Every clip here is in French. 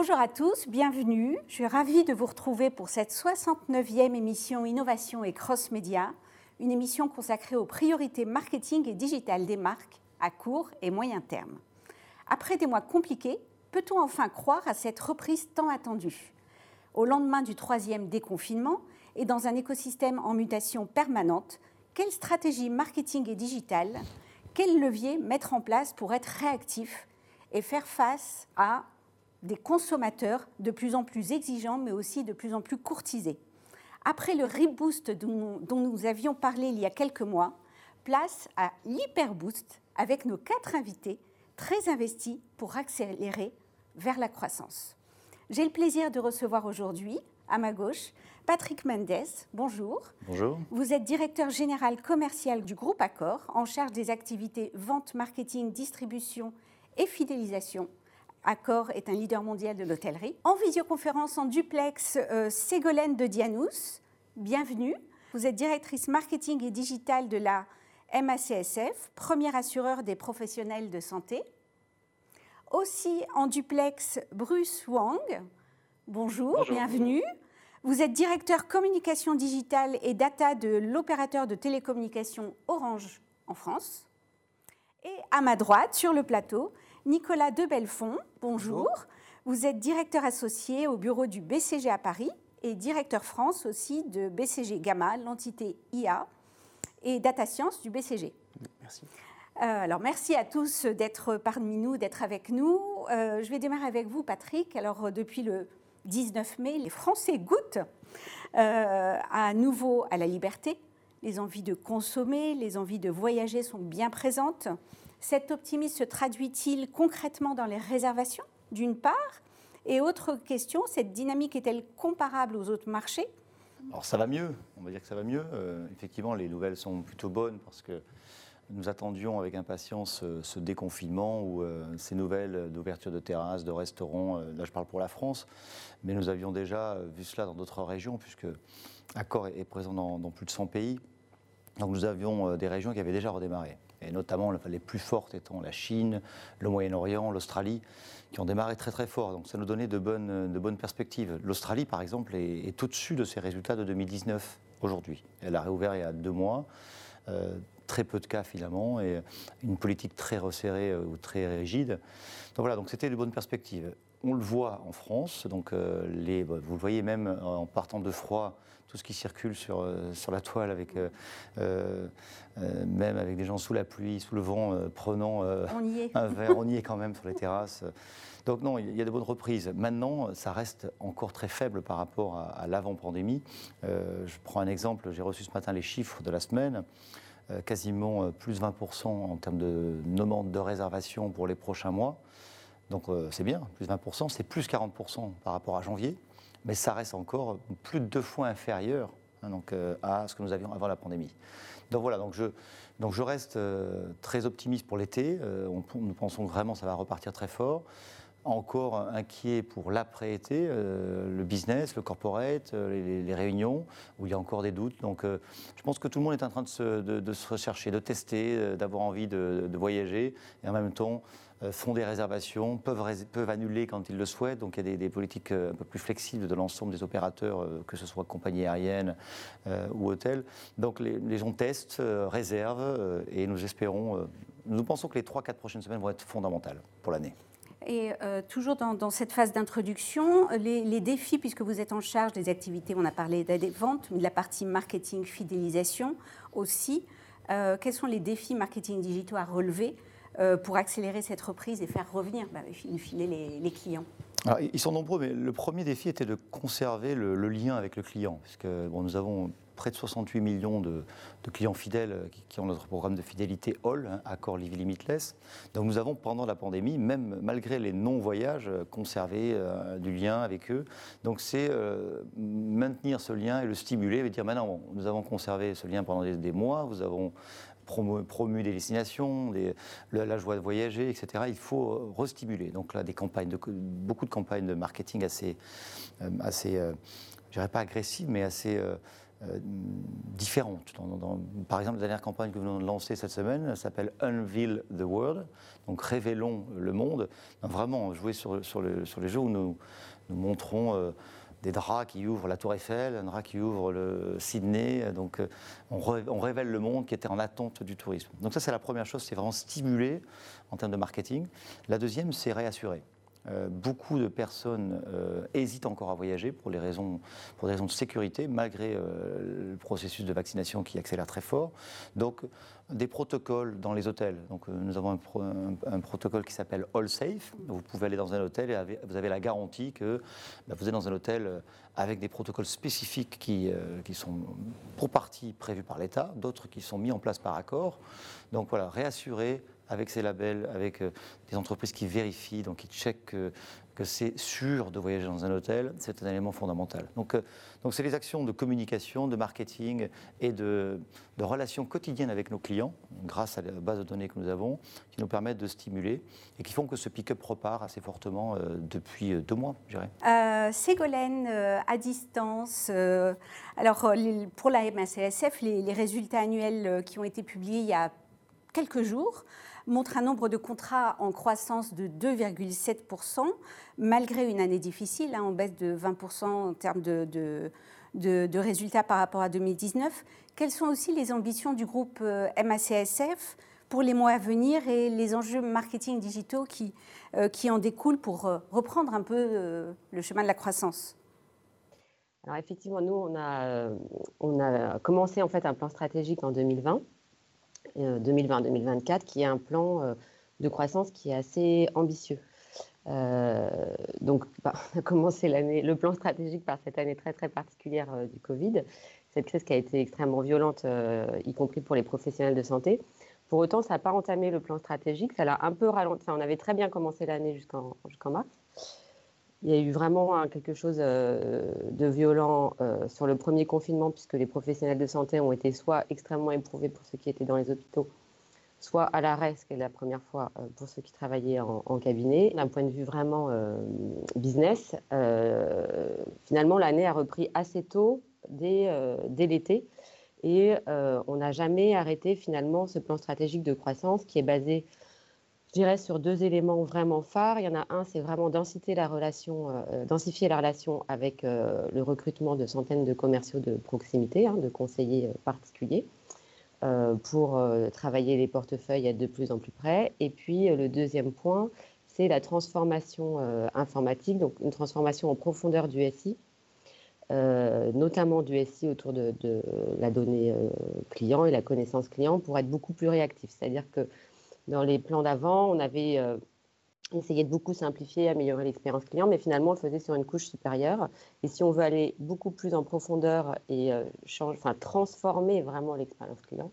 Bonjour à tous, bienvenue. Je suis ravie de vous retrouver pour cette 69e émission Innovation et Cross Média, une émission consacrée aux priorités marketing et digital des marques à court et moyen terme. Après des mois compliqués, peut-on enfin croire à cette reprise tant attendue? Au lendemain du troisième déconfinement et dans un écosystème en mutation permanente, quelle stratégie marketing et digitale, quel levier mettre en place pour être réactif et faire face à des consommateurs de plus en plus exigeants, mais aussi de plus en plus courtisés. Après le reboost dont, nous avions parlé il y a quelques mois, place à l'hyperboost avec nos quatre invités très investis pour accélérer vers la croissance. J'ai le plaisir de recevoir aujourd'hui, à ma gauche, Patrick Mendes. Bonjour. Bonjour. Vous êtes directeur général commercial du groupe Accor, en charge des activités vente, marketing, distribution et fidélisation Accor est un leader mondial de l'hôtellerie. En visioconférence en duplex, euh, Ségolène de Dianous, bienvenue. Vous êtes directrice marketing et digital de la MACSF, premier assureur des professionnels de santé. Aussi en duplex, Bruce Wang. Bonjour, bienvenue. Vous êtes directeur communication digitale et data de l'opérateur de télécommunications Orange en France. Et à ma droite, sur le plateau, Nicolas de Bonjour. bonjour. Vous êtes directeur associé au bureau du BCG à Paris et directeur France aussi de BCG Gamma, l'entité IA et Data Science du BCG. Merci. Euh, alors merci à tous d'être parmi nous, d'être avec nous. Euh, je vais démarrer avec vous, Patrick. Alors depuis le 19 mai, les Français goûtent euh, à nouveau à la liberté. Les envies de consommer, les envies de voyager sont bien présentes. Cet optimisme se traduit-il concrètement dans les réservations, d'une part? Et autre question, cette dynamique est-elle comparable aux autres marchés? Alors ça va mieux, on va dire que ça va mieux. Euh, effectivement, les nouvelles sont plutôt bonnes parce que nous attendions avec impatience euh, ce, déconfinement ou euh, ces nouvelles d'ouverture de terrasses, de restaurants. là, je parle pour la France, mais nous avions déjà vu cela dans d'autres régions, puisque Accor est présent dans, dans plus de 100 pays. Donc nous avions des régions qui avaient déjà redémarré et notamment les plus fortes étant la Chine, le Moyen-Orient, l'Australie, qui ont démarré très très fort. Donc ça nous donnait de bonnes, de bonnes perspectives. L'Australie, par exemple, est, au-dessus de ses résultats de 2019 aujourd'hui. Elle a réouvert il y a deux mois. Euh, très peu de cas finalement et une politique très resserrée euh, ou très rigide. Donc voilà, donc c'était de bonnes perspectives. On le voit en France, donc euh, les, vous le voyez même en partant de froid, tout ce qui circule sur, euh, sur la toile, avec, même avec des gens sous la pluie, sous le vent, prenant un verre, on y est quand même sur les terrasses. Donc non, il y a de bonnes reprises. Maintenant, ça reste encore très faible par rapport à, à l'avant-pandémie. je prends un exemple, j'ai reçu ce matin les chiffres de la semaine. Euh, quasiment euh, plus 20% en termes de demande de réservation pour les prochains mois. Donc euh, c'est bien, plus 20%, c'est plus 40% par rapport à janvier, mais ça reste encore plus de deux fois inférieur hein, donc, à ce que nous avions avant la pandémie. Donc voilà, donc je, donc je reste très optimiste pour l'été. nous pensons vraiment que ça va repartir très fort encore inquiet pour l'après-été, euh, le business, le corporate, euh, les, réunions, où il y a encore des doutes. Donc euh, je pense que tout le monde est en train de se, rechercher, de tester, d'avoir envie de, voyager, et en même temps font des réservations, peuvent, annuler quand ils le souhaitent. Donc il y a des, politiques un peu plus flexibles de l'ensemble des opérateurs, que ce soit compagnie aérienne ou hôtel. Donc les, gens testent, réservent, et nous espérons, nous pensons que les 3-4 prochaines semaines vont être fondamentales pour l'année. Et euh, toujours dans, cette phase d'introduction, les, défis, puisque vous êtes en charge des activités, on a parlé des ventes, mais de la partie marketing, fidélisation aussi, euh, quels sont les défis marketing digitaux à relever euh, pour accélérer cette reprise et faire revenir, bah, les, les clients ils sont nombreux, mais le premier défi était de conserver le, lien avec le client, puisque bon, nous avons près de 68 millions de, clients fidèles qui, ont notre programme de fidélité All, hein, Accord Live Limitless. Donc nous avons, pendant la pandémie, même malgré les non-voyages, conservé euh, du lien avec eux. Donc c'est euh, maintenir ce lien et le stimuler, et dire maintenant, nous avons conservé ce lien pendant des, mois, vous avons promu, des destinations, la, joie de voyager, etc. Il faut euh, restimuler. Donc là, des campagnes, beaucoup de campagnes de marketing assez, assez je dirais pas agressives, mais assez différentes. par exemple, la dernière campagne que nous venons de lancer cette semaine s'appelle Unveil the World, donc révélons le monde. vraiment jouer sur, sur, les jeux où nous, nous montrons des draps qui ouvrent la Tour Eiffel, un drap qui ouvre le Sydney. Donc, euh, on, on, révèle le monde qui était en attente du tourisme. Donc, ça, c'est la première chose, c'est vraiment stimuler en termes de marketing. La deuxième, c'est réassurer. Euh, beaucoup de personnes euh, hésitent encore à voyager pour, des raisons de sécurité, malgré le processus de vaccination qui accélère très fort. Donc, des protocoles dans les hôtels. Donc, euh, nous avons un, protocole qui s'appelle All Safe. Vous pouvez aller dans un hôtel et vous avez la garantie que bah, vous êtes dans un hôtel euh, avec des protocoles spécifiques qui, euh, qui sont pour partie prévus par l'État, d'autres qui sont mis en place par accord. Donc voilà, réassurer avec ces labels, avec des entreprises qui vérifient, donc qui checkent que c'est sûr de voyager dans un hôtel, c'est un élément fondamental. Donc, euh, donc c'est les actions de communication, de marketing et de, relations quotidiennes avec nos clients, grâce à la base de données que nous avons, qui nous permettent de stimuler et qui font que ce pick-up repart assez fortement euh, depuis euh, deux mois, je dirais. Ségolène, à distance, alors pour la MACSF, les résultats annuels qui ont été publiés il y a quelques jours montre un nombre de contrats en croissance de 2,7%, malgré une année difficile, hein, en baisse de 20% en termes de, de, résultats par rapport à 2019. Quelles sont aussi les ambitions du groupe euh, MACSF pour les mois à venir et les enjeux marketing digitaux qui, euh, qui en découlent pour euh, reprendre un peu le chemin de la croissance? Alors effectivement, nous, on a, on a commencé en fait un plan stratégique en 2020 2020-2024, euh, qui est un plan euh, de croissance qui est assez ambitieux. Euh, donc, bah, on a commencé l'année, le plan stratégique par cette année très très particulière du Covid, cette crise qui a été extrêmement violente, y compris pour les professionnels de santé. Pour autant, ça n'a pas entamé le plan stratégique, ça l'a un peu ralenti. on avait très bien commencé l'année jusqu'en mars. Il y a eu vraiment hein, quelque chose euh, de violent euh, sur le premier confinement, puisque les professionnels de santé ont été soit extrêmement éprouvés pour ceux qui étaient dans les hôpitaux, soit à l'arrêt, ce qui est la première fois euh, pour ceux qui travaillaient en, cabinet. D'un point de vue vraiment business, finalement, l'année a repris assez tôt, dès, dès l'été, et on n'a jamais arrêté finalement ce plan stratégique de croissance qui est basé je dirais sur deux éléments vraiment phares. Il y en a un, c'est vraiment densifier la relation, euh, densifier la relation avec euh, le recrutement de centaines de commerciaux de proximité, hein, de conseillers euh, particuliers, pour travailler les portefeuilles, être de plus en plus près. Et puis le deuxième point, c'est la transformation informatique, donc une transformation en profondeur du SI, notamment du SI autour de la donnée client et la connaissance client, pour être beaucoup plus réactif. C'est-à-dire que dans les plans d'avant, on avait euh, essayé de beaucoup simplifier, améliorer l'expérience client, mais finalement, on le faisait sur une couche supérieure. Et si on veut aller beaucoup plus en profondeur et euh, enfin, transformer vraiment l'expérience client,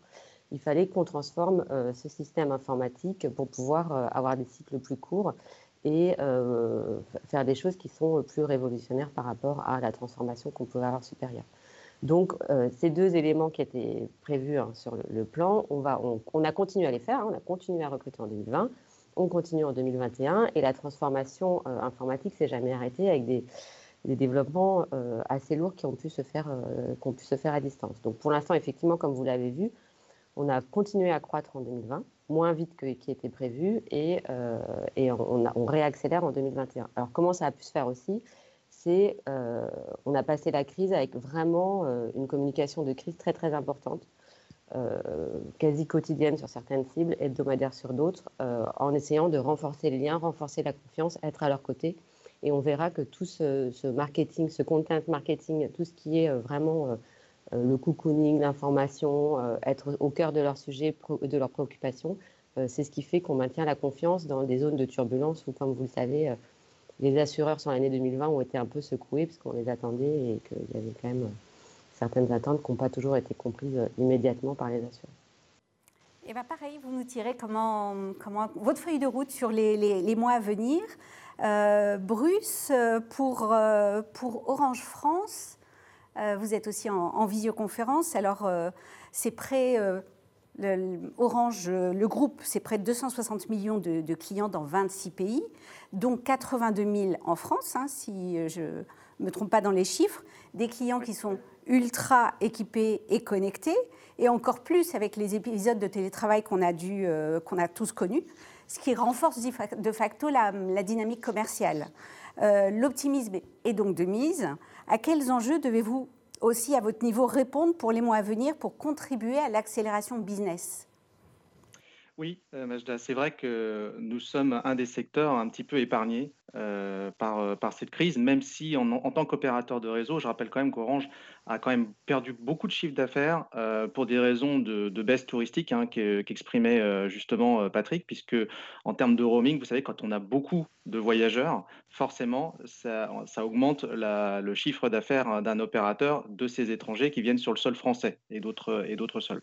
il fallait qu'on transforme euh, ce système informatique pour pouvoir avoir des cycles plus courts et faire des choses qui sont plus révolutionnaires par rapport à la transformation qu'on pouvait avoir supérieure. Donc, euh, ces deux éléments qui étaient prévus hein, sur le, plan, on, a continué à les faire, hein, on a continué à recruter en 2020, on continue en 2021, et la transformation euh, informatique s'est jamais arrêtée avec des, développements euh, assez lourds qui ont, pu se faire, qui ont pu se faire à distance. Donc, pour l'instant, effectivement, comme vous l'avez vu, on a continué à croître en 2020, moins vite que qui était prévu, et, on réaccélère en 2021. Alors, comment ça a pu se faire aussi? Euh, on a passé la crise avec vraiment euh, une communication de crise très très importante, euh, quasi quotidienne sur certaines cibles, hebdomadaire sur d'autres, en essayant de renforcer les liens, renforcer la confiance, être à leur côté. Et on verra que tout ce, marketing, ce content marketing, tout ce qui est vraiment le cocooning, l'information, être au cœur de leur sujet, de leurs préoccupations, c'est ce qui fait qu'on maintient la confiance dans des zones de turbulence où, comme vous le savez, les assureurs sur l'année 2020 ont été un peu secoués parce qu'on les attendait et qu'il y avait quand même euh, certaines attentes qui n'ont pas toujours été comprises euh, immédiatement par les assureurs. Et bien pareil, vous nous tirez comment, comment, votre feuille de route sur les, les, mois à venir. Euh, Bruce, pour, pour Orange France, vous êtes aussi en, en visioconférence. Alors, c'est prêt le, Orange, le groupe, c'est près de 260 millions de, clients dans 26 pays, dont 82 000 en France, hein, si je ne me trompe pas dans les chiffres, des clients qui sont ultra équipés et connectés, et encore plus avec les épisodes de télétravail qu'on a, euh, a tous connus, ce qui renforce de facto la, dynamique commerciale. Euh, l'optimisme est donc de mise. À quels enjeux devez-vous aussi, à votre niveau, répondre pour les mois à venir pour contribuer à l'accélération business. Oui, euh, Majda, c'est vrai que nous sommes un des secteurs un petit peu épargnés euh, par, par cette crise, même si en, tant qu'opérateur de réseau, je rappelle quand même qu'Orange a quand même perdu beaucoup de chiffre d'affaires euh, pour des raisons de, baisse touristique hein, qu'exprimait euh, justement euh, Patrick, puisque en termes de roaming, vous savez, quand on a beaucoup de voyageurs, forcément, ça, augmente le chiffre d'affaires d'un opérateur de ces étrangers qui viennent sur le sol français et d'autres sols.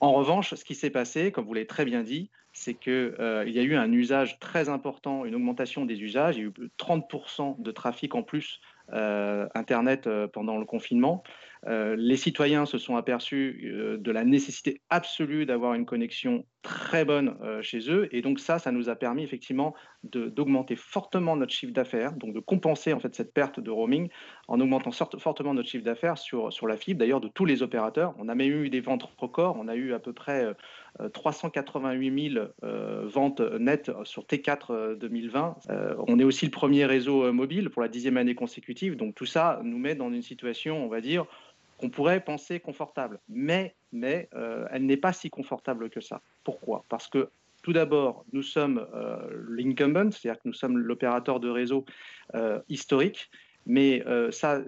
En revanche, ce qui s'est passé, comme vous l'avez très bien dit, c'est qu'il y a eu un usage très important, une augmentation des usages. Il y a eu 30% de trafic en plus euh, Internet euh, pendant le confinement. Euh, les citoyens se sont aperçus de la nécessité absolue d'avoir une connexion très bonne chez eux. Et donc ça, ça nous a permis effectivement d'augmenter fortement notre chiffre d'affaires, donc de compenser en fait cette perte de roaming en augmentant fortement notre chiffre d'affaires sur, sur la fibre, d'ailleurs de tous les opérateurs. On a même eu des ventes records, on a eu à peu près 388 000 ventes nettes sur T4 2020. on est aussi le premier réseau mobile pour la dixième année consécutive donc tout ça nous met dans une situation, on va dire, qu'on pourrait penser confortable. Mais, mais euh, elle n'est pas si confortable que ça. Pourquoi? Parce que tout d'abord, nous sommes euh, l'incumbent, c'est-à-dire que nous sommes l'opérateur de réseau euh, historique, mais ça,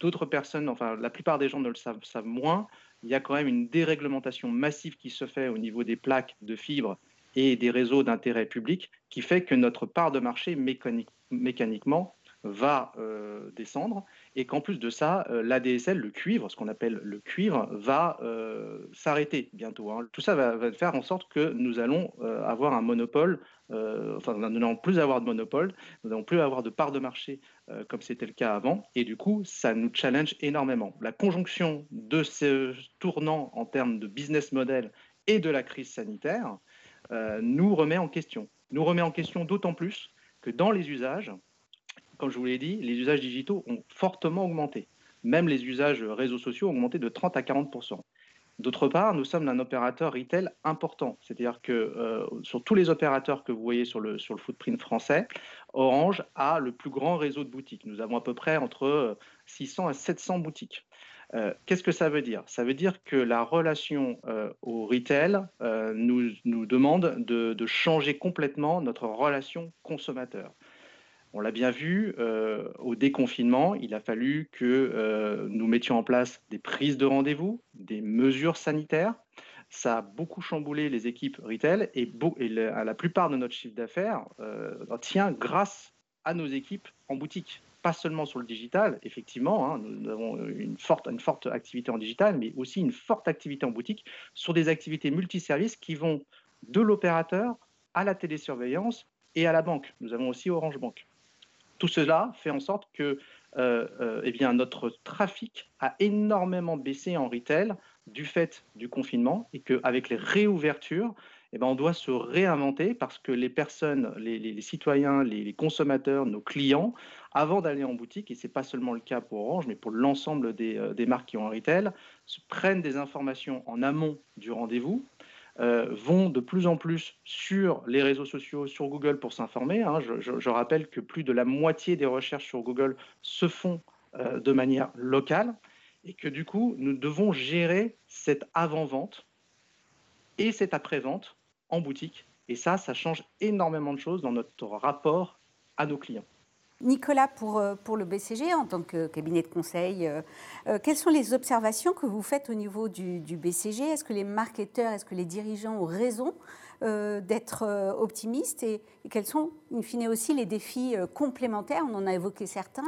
d'autres personnes, enfin la plupart des gens ne le savent, savent, moins, il y a quand même une déréglementation massive qui se fait au niveau des plaques de fibres et des réseaux d'intérêt public, qui fait que notre part de marché mécanique, mécaniquement va euh, descendre et qu'en plus de ça, euh, l'ADSL, le cuivre, ce qu'on appelle le cuivre, va euh, s'arrêter bientôt. Hein. Tout ça va, faire en sorte que nous allons avoir un monopole, enfin nous n'allons plus avoir de monopole, nous n'allons plus avoir de part de marché comme c'était le cas avant et du coup, ça nous challenge énormément. La conjonction de ce tournant en termes de business model et de la crise sanitaire nous remet en question. Nous remet en question d'autant plus que dans les usages, comme je vous l'ai dit, les usages digitaux ont fortement augmenté. Même les usages réseaux sociaux ont augmenté de 30 à 40 D'autre part, nous sommes un opérateur retail important. C'est-à-dire que euh, sur tous les opérateurs que vous voyez sur le, footprint français, Orange a le plus grand réseau de boutiques. Nous avons à peu près entre 600 à 700 boutiques. Euh, qu'est-ce que ça veut dire? Ça veut dire que la relation euh, au retail nous, nous, demande de, de, changer complètement notre relation consommateur. On l'a bien vu, euh, au déconfinement, il a fallu que euh, nous mettions en place des prises de rendez-vous, des mesures sanitaires. Ça a beaucoup chamboulé les équipes retail et, la, plupart de notre chiffre d'affaires euh, tient grâce à nos équipes en boutique. Pas seulement sur le digital, effectivement, hein, nous avons une forte, une forte activité en digital, mais aussi une forte activité en boutique sur des activités multiservices qui vont de l'opérateur à la télésurveillance et à la banque. Nous avons aussi Orange Bank. Tout cela fait en sorte que euh, euh, eh notre trafic a énormément baissé en retail du fait du confinement et qu'avec les réouvertures, eh bien, on doit se réinventer parce que les personnes, les, citoyens, les, consommateurs, nos clients, avant d'aller en boutique, et ce n'est pas seulement le cas pour Orange, mais pour l'ensemble des, euh, des, marques qui ont un retail, prennent des informations en amont du rendez-vous, euh, vont de plus en plus sur les réseaux sociaux, sur Google pour s'informer. Hein. Je, rappelle que plus de la moitié des recherches sur Google se font euh, de manière locale et que du coup, nous devons gérer cette avant-vente et cette après-vente en boutique. Et ça, ça change énormément de choses dans notre rapport à nos clients. Nicolas, pour, euh, pour le BCG, en tant que cabinet de conseil, euh, euh, quelles sont les observations que vous faites au niveau du, BCG Est-ce que les marketeurs, est-ce que les dirigeants ont raison d'être optimistes? Et, quels sont, in fine, aussi les défis complémentaires, on en a évoqué certains,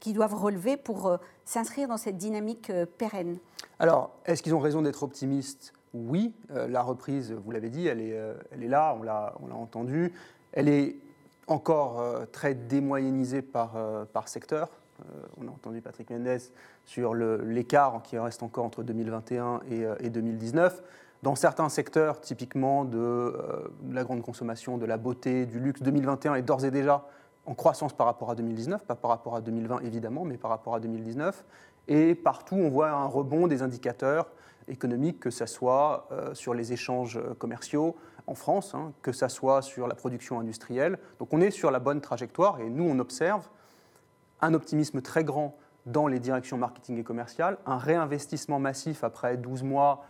qui doivent relever pour s'inscrire dans cette dynamique pérenne. Alors, est-ce qu'ils ont raison d'être optimistes? Oui, la reprise, vous l'avez dit, elle est, elle est là, on l'a entendu. Elle est encore euh, très démoyennisé par, euh, par secteur. Euh, on a entendu Patrick Mendes sur l'écart qui reste encore entre 2021 et, 2019. Dans certains secteurs, typiquement de, la grande consommation, de la beauté, du luxe, 2021 est d'ores et déjà en croissance par rapport à 2019, pas par rapport à 2020 évidemment, mais par rapport à 2019. Et partout, on voit un rebond des indicateurs économiques, que ce soit sur les échanges commerciaux en France, hein, que ce soit sur la production industrielle. Donc on est sur la bonne trajectoire et nous, on observe un optimisme très grand dans les directions marketing et commerciales, un réinvestissement massif après 12 mois,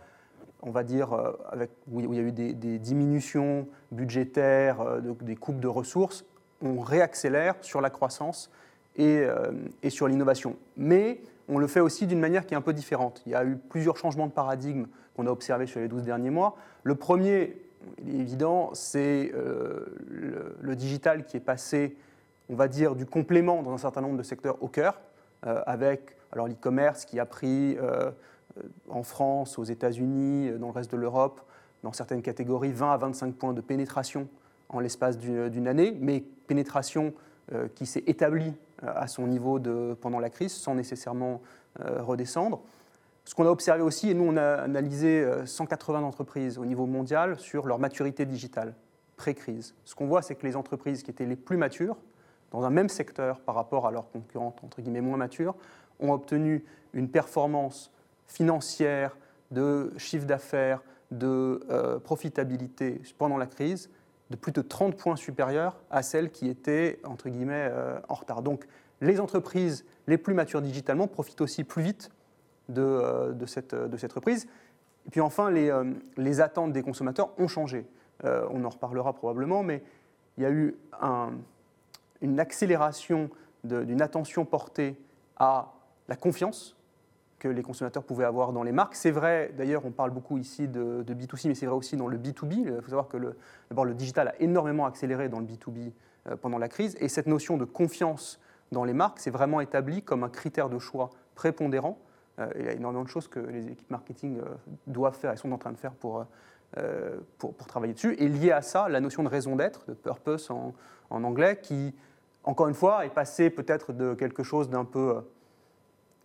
on va dire, euh, où il y a eu des, diminutions budgétaires, euh, des coupes de ressources, on réaccélère sur la croissance et, et sur l'innovation. Mais on le fait aussi d'une manière qui est un peu différente. Il y a eu plusieurs changements de paradigme qu'on a observés sur les 12 derniers mois. Le premier, il est évident, c'est euh, le, digital qui est passé, on va dire, du complément dans un certain nombre de secteurs au cœur, euh, avec alors l'e-commerce qui a pris euh, en France, aux États-Unis, dans le reste de l'Europe, dans certaines catégories, 20 à 25 points de pénétration en l'espace d'une année, mais pénétration qui s'est établie à son niveau de, pendant la crise sans nécessairement redescendre. Ce qu'on a observé aussi, et nous on a analysé 180 euh, entreprises au niveau mondial sur leur maturité digitale pré-crise. Ce qu'on voit, c'est que les entreprises qui étaient les plus matures, dans un même secteur par rapport à leurs concurrentes entre guillemets moins matures, ont obtenu une performance financière, de chiffre d'affaires, de euh, profitabilité pendant la crise de plus de 30 points supérieurs à celles qui étaient, entre guillemets, euh, en retard. Donc, les entreprises les plus matures digitalement profitent aussi plus vite de, euh, de, cette, reprise. Et puis enfin, les, euh, attentes des consommateurs ont changé. on en reparlera probablement, mais il y a eu un, une accélération d'une attention portée à la confiance que les consommateurs pouvaient avoir dans les marques. C'est vrai, d'ailleurs, on parle beaucoup ici de, B2C, mais c'est vrai aussi dans le B2B. Il faut savoir que le, le digital a énormément accéléré dans le B2B euh, pendant la crise, et cette notion de confiance dans les marques s'est vraiment établie comme un critère de choix prépondérant. Euh, il y a énormément de choses que les équipes marketing euh, doivent faire et sont en train de faire pour, pour, pour, travailler dessus. Et lié à ça, la notion de raison d'être, de purpose en, anglais, qui, encore une fois, est passée peut-être de quelque chose d'un peu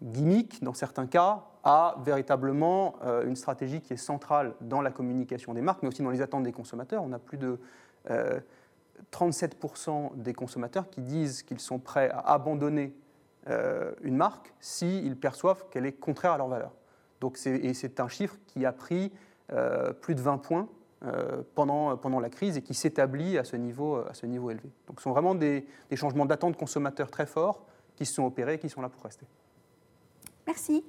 gimmick dans certains cas à véritablement euh, une stratégie qui est centrale dans la communication des marques, mais aussi dans les attentes des consommateurs. On a plus de 37% euh, des consommateurs qui disent qu'ils sont prêts à abandonner euh, une marque s'ils perçoivent qu'elle est contraire à leurs valeurs. Donc et c'est un chiffre qui a pris plus de 20 points pendant, pendant la crise et qui s'établit à, ce niveau, élevé. Donc ce sont vraiment des, changements d'attente consommateurs très forts qui se sont opérés et qui sont là pour rester. Merci.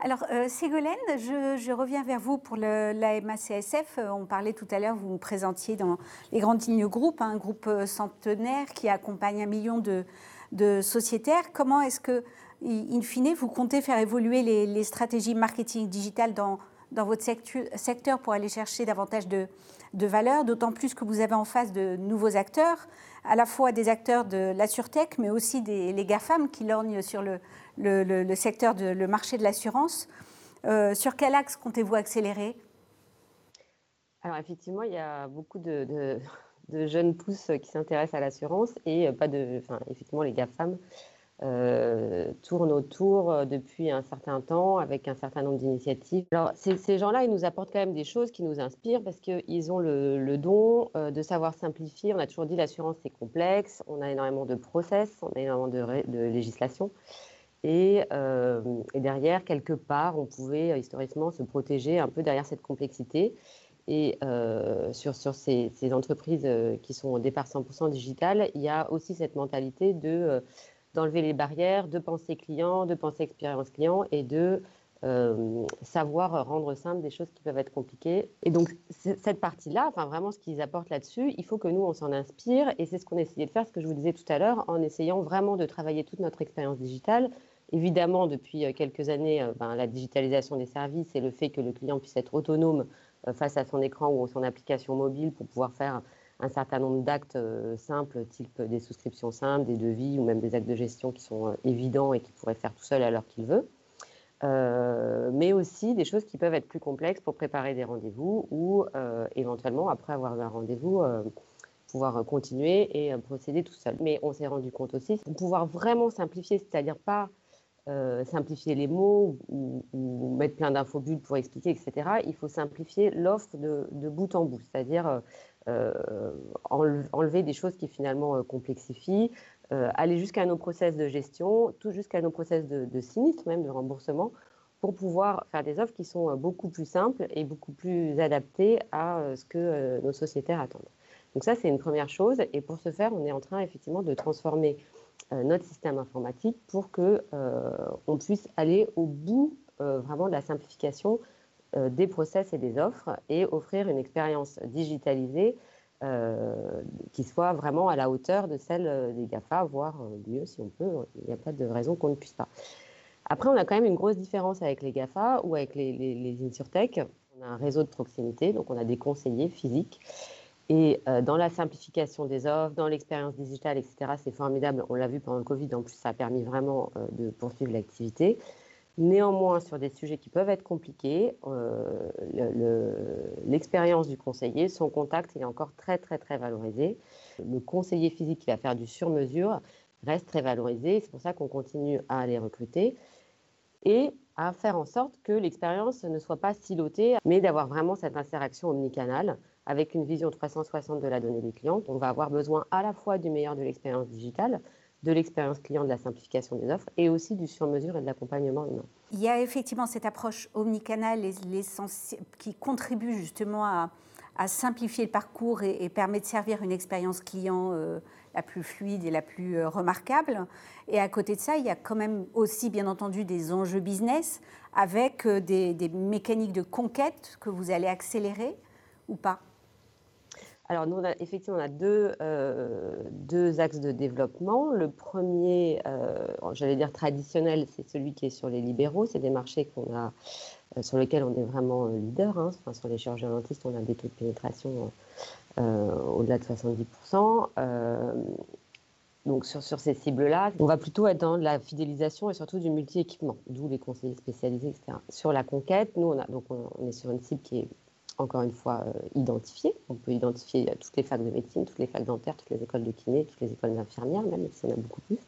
Alors, euh, Ségolène, je, reviens vers vous pour la MACSF. Euh, on parlait tout à l'heure, vous vous présentiez dans les grandes lignes groupe, un groupe euh, centenaire qui accompagne un million de, sociétaires. Comment est-ce que, in fine, vous comptez faire évoluer les, stratégies marketing digitales dans, dans votre secteur pour aller chercher davantage de, de valeur, d'autant plus que vous avez en face de nouveaux acteurs, à la fois des acteurs de la mais aussi des, les GAFAM qui lorgnent sur le, le, secteur, de, le marché de l'assurance. Euh, sur quel axe comptez-vous accélérer? Alors effectivement, il y a beaucoup de, jeunes pousses qui s'intéressent à l'assurance et pas de, enfin, effectivement, les GAFAM euh, tournent autour euh, depuis un certain temps avec un certain nombre d'initiatives. Alors ces, gens-là, ils nous apportent quand même des choses qui nous inspirent parce qu'ils ont le, don de savoir simplifier. On a toujours dit l'assurance c'est complexe, on a énormément de process, on a énormément de, de législation. Euh, et, derrière, quelque part, on pouvait euh, historiquement se protéger un peu derrière cette complexité. Et euh, sur, ces, entreprises qui sont au départ 100% digitales, il y a aussi cette mentalité de d'enlever les barrières, de penser client, de penser expérience client et de savoir rendre simple des choses qui peuvent être compliquées. Et donc, cette partie-là, enfin vraiment ce qu'ils apportent là-dessus, il faut que nous, on s'en inspire. Et c'est ce qu'on a essayé de faire, ce que je vous disais tout à l'heure, en essayant vraiment de travailler toute notre expérience digitale Évidemment, depuis euh, quelques années, euh, ben, la digitalisation des services et le fait que le client puisse être autonome euh, face à son écran ou son application mobile pour pouvoir faire un certain nombre d'actes simples, type des souscriptions simples, des devis ou même des actes de gestion qui sont évidents et qu'il pourrait faire tout seul à l'heure qu'il veut. mais aussi des choses qui peuvent être plus complexes pour préparer des rendez-vous ou éventuellement, après avoir eu un rendez-vous, pouvoir continuer et procéder tout seul. Mais on s'est rendu compte aussi, pour pouvoir vraiment simplifier, c'est-à-dire pas euh, simplifier les mots ou, mettre plein d'infobulles pour expliquer, etc. Il faut simplifier l'offre de, bout en bout, c'est-à-dire euh, enlever des choses qui finalement euh, complexifient, aller jusqu'à nos process de gestion, tout jusqu'à nos process de, de sinistre, même de remboursement, pour pouvoir faire des offres qui sont beaucoup plus simples et beaucoup plus adaptées à ce que nos sociétaires attendent. Donc ça, c'est une première chose. Et pour ce faire, on est en train effectivement de transformer euh, notre système informatique pour que euh, on puisse aller au bout euh, vraiment de la simplification des process et des offres et offrir une expérience digitalisée qui soit vraiment à la hauteur de celle des GAFA, voire mieux si on peut. Il n'y a pas de raison qu'on ne puisse pas. Après, on a quand même une grosse différence avec les GAFA ou avec les, les, les InsurTech. On a un réseau de proximité, donc on a des conseillers physiques et euh, dans la simplification des offres, dans l'expérience digitale, etc., c'est formidable. On l'a vu pendant le Covid, en plus, ça a permis vraiment euh, de poursuivre l'activité. Néanmoins, sur des sujets qui peuvent être compliqués, euh, l'expérience du conseiller, son contact, il est encore très, très, très valorisé. Le conseiller physique qui va faire du sur-mesure reste très valorisé. C'est pour ça qu'on continue à les recruter et à faire en sorte que l'expérience ne soit pas silotée, mais d'avoir vraiment cette interaction omnicanale avec une vision 360 de la donnée des clients. On va avoir besoin à la fois du meilleur de l'expérience digitale, de l'expérience client, de la simplification des offres et aussi du sur-mesure et de l'accompagnement humain. Il y a effectivement cette approche omnicanale qui contribue justement à, simplifier le parcours et, permet de servir une expérience client euh, la plus fluide et la plus euh, remarquable. Et à côté de ça, il y a quand même aussi bien entendu des enjeux business avec euh, des mécaniques de conquête que vous allez accélérer ou pas alors, nous, effectivement, on a deux, euh, deux, axes de développement. Le premier, euh, j'allais dire traditionnel, c'est celui qui est sur les libéraux. C'est des marchés a, euh, sur lesquels on est vraiment leader. Hein. Sur les chirurgiens dentistes, on a des taux de pénétration au-delà de 70%. donc, sur, ces cibles-là, on va plutôt être dans la fidélisation et surtout du multi-équipement, d'où les conseillers spécialisés, etc. Sur la conquête, nous, on, a, donc on est sur une cible qui est encore une fois, euh, identifiées. On peut identifier toutes les facs de médecine, toutes les facs dentaires, toutes les écoles de kiné, toutes les écoles d'infirmières, même si on a beaucoup plus.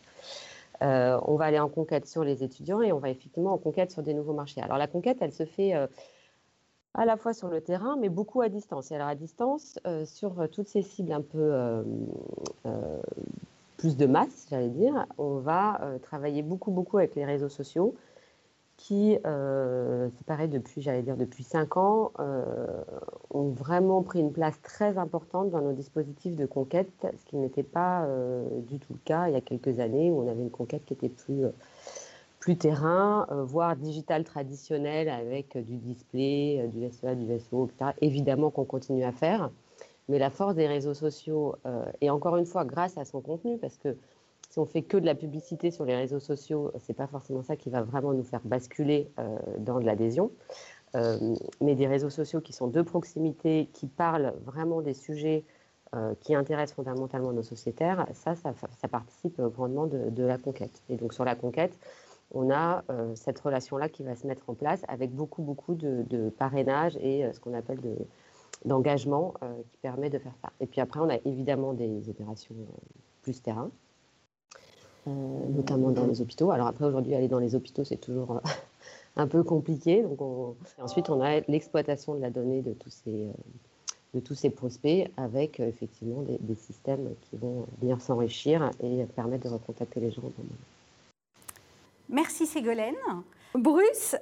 Euh, on va aller en conquête sur les étudiants et on va effectivement en conquête sur des nouveaux marchés. Alors la conquête, elle se fait euh, à la fois sur le terrain, mais beaucoup à distance. Et alors à distance, sur toutes ces cibles un peu plus de masse, j'allais dire, on va travailler beaucoup, beaucoup avec les réseaux sociaux qui, euh, c'est pareil depuis, j'allais dire depuis cinq ans, euh, ont vraiment pris une place très importante dans nos dispositifs de conquête, ce qui n'était pas euh, du tout le cas il y a quelques années où on avait une conquête qui était plus, plus terrain, voire digital traditionnel avec du display, du SEA, du SEO, etc. Évidemment qu'on continue à faire, mais la force des réseaux sociaux, et encore une fois grâce à son contenu, parce que si on fait que de la publicité sur les réseaux sociaux, c'est pas forcément ça qui va vraiment nous faire basculer euh, dans de l'adhésion. Euh, mais des réseaux sociaux qui sont de proximité, qui parlent vraiment des sujets euh, qui intéressent fondamentalement nos sociétaires, ça, ça, participe grandement de, la conquête. Et donc sur la conquête, on a cette relation-là qui va se mettre en place avec beaucoup, beaucoup de, parrainage et ce qu'on appelle d'engagement qui permet de faire ça. Et puis après, on a évidemment des opérations plus terrain. Euh, notamment dans les hôpitaux. Alors après, aujourd'hui, aller dans les hôpitaux, c'est toujours euh, un peu compliqué. Donc ensuite, on a l'exploitation de la donnée de tous ces, euh, de tous ces prospects avec effectivement des, systèmes qui vont bien s'enrichir et permettre de recontacter les gens. Merci Ségolène. Bruce,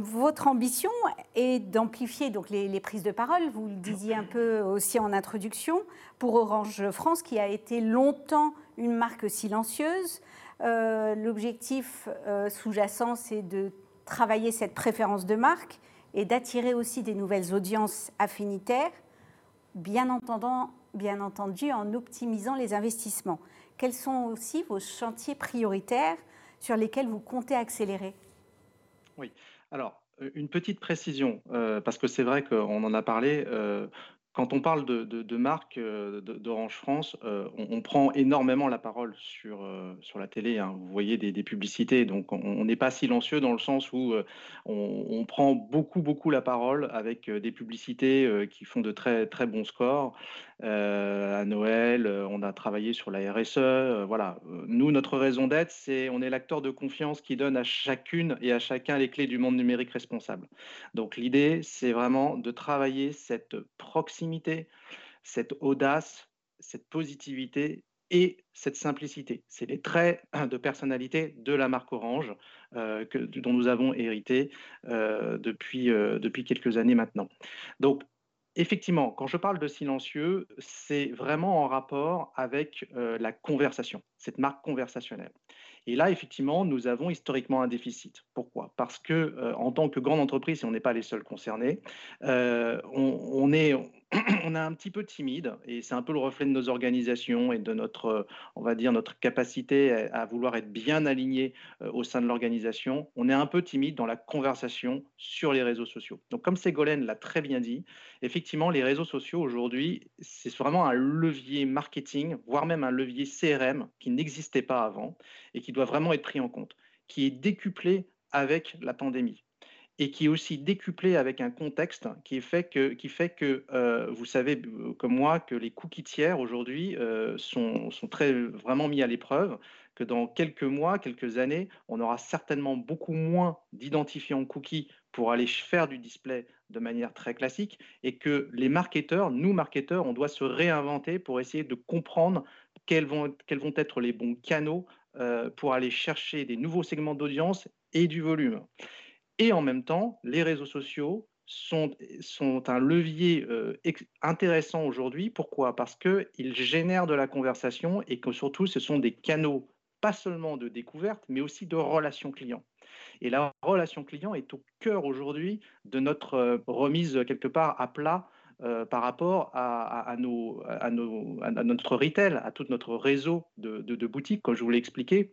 votre ambition est d'amplifier donc les, les, prises de parole. Vous le disiez un peu aussi en introduction pour Orange France, qui a été longtemps une marque silencieuse. Euh, l'objectif euh, sous-jacent, c'est de travailler cette préférence de marque et d'attirer aussi des nouvelles audiences affinitaires, bien, entendant, bien entendu en optimisant les investissements. Quels sont aussi vos chantiers prioritaires sur lesquels vous comptez accélérer? Oui, alors euh, une petite précision, parce que c'est vrai qu'on en a parlé, quand on parle de, marque euh, d'Orange France, euh, on, prend énormément la parole sur, euh, sur la télé. Hein. Vous voyez des, publicités, donc on n'est pas silencieux dans le sens où on, prend beaucoup, beaucoup la parole avec des publicités qui font de très, très bons scores. À Noël, on a travaillé sur la RSE. voilà. Nous, notre raison d'être, c'est on est l'acteur de confiance qui donne à chacune et à chacun les clés du monde numérique responsable. Donc l'idée, c'est vraiment de travailler cette proximité cette audace, cette positivité et cette simplicité. C'est les traits de personnalité de la marque Orange que, dont nous avons hérité depuis, depuis quelques années maintenant. Donc, Effectivement, quand je parle de silencieux, c'est vraiment en rapport avec la conversation, cette marque conversationnelle. Et là, effectivement, nous avons historiquement un déficit. Pourquoi? Parce que, euh, en tant que grande entreprise, et on n'est pas les seuls concernés, euh, on, est, on est un petit peu timide, et c'est un peu le reflet de nos organisations et de notre, on va dire, notre capacité à, vouloir être bien aligné euh, au sein de l'organisation. On est un peu timide dans la conversation sur les réseaux sociaux. Donc, comme Ségolène l'a très bien dit, effectivement, les réseaux sociaux aujourd'hui, c'est vraiment un levier marketing, voire même un levier CRM qui n'existait pas avant et qui doit vraiment être pris en compte, qui est décuplé avec la pandémie et qui est aussi décuplé avec un contexte qui, fait que, qui fait que euh, vous savez euh, comme moi que les cookies tiers aujourd'hui euh, sont, sont, très, vraiment mis à l'épreuve, que dans quelques mois, quelques années, on aura certainement beaucoup moins d'identifiants cookies pour aller faire du display de manière très classique et que les marketeurs, nous marketeurs, on doit se réinventer pour essayer de comprendre quels vont, quels vont être les bons canaux pour aller chercher des nouveaux segments d'audience et du volume. Et en même temps, les réseaux sociaux sont, sont un levier euh, intéressant aujourd'hui. Pourquoi? Parce qu'ils génèrent de la conversation et que surtout, ce sont des canaux pas seulement de découverte, mais aussi de relation client. Et la relation client est au cœur aujourd'hui de notre euh, remise quelque part à plat euh, par rapport à, nos, à, nos, à, notre retail, à tout notre réseau de, de, boutiques, comme je vous l'ai expliqué.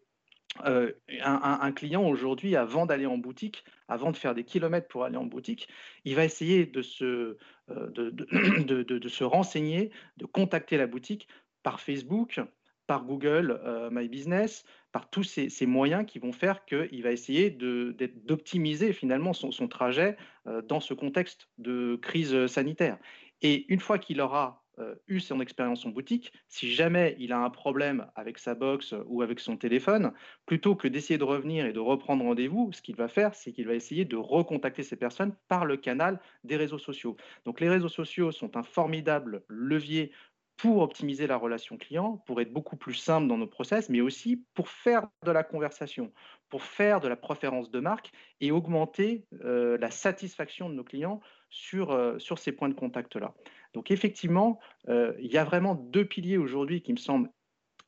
Euh, un, client aujourd'hui, avant d'aller en boutique, avant de faire des kilomètres pour aller en boutique, il va essayer de se, euh, de, de, se renseigner, de contacter la boutique par Facebook, par Google My Business, par tous ces, moyens qui vont faire qu'il va essayer d'optimiser finalement son, trajet euh, dans ce contexte de crise sanitaire. Et une fois qu'il aura euh, eu son expérience en boutique, si jamais il a un problème avec sa box ou avec son téléphone, plutôt que d'essayer de revenir et de reprendre rendez-vous, ce qu'il va faire, c'est qu'il va essayer de recontacter ces personnes par le canal des réseaux sociaux. Donc les réseaux sociaux sont un formidable levier pour optimiser la relation client, pour être beaucoup plus simple dans nos process, mais aussi pour faire de la conversation, pour faire de la préférence de marque et augmenter euh, la satisfaction de nos clients sur, euh, sur ces points de contact-là. Donc effectivement, euh, il y a vraiment deux piliers aujourd'hui qui me semblent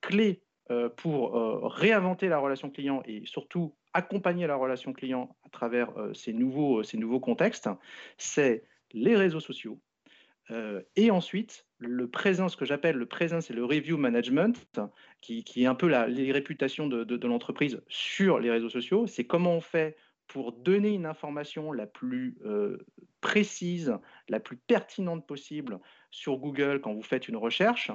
clés pour réinventer la relation client et surtout accompagner la relation client à travers ces, nouveaux, contextes. C'est les réseaux sociaux, euh, et ensuite, le présent, ce que j'appelle le présent, c'est le review management, qui, est un peu la, les réputations de, l'entreprise sur les réseaux sociaux. C'est comment on fait pour donner une information la plus euh, précise, la plus pertinente possible sur Google quand vous faites une recherche.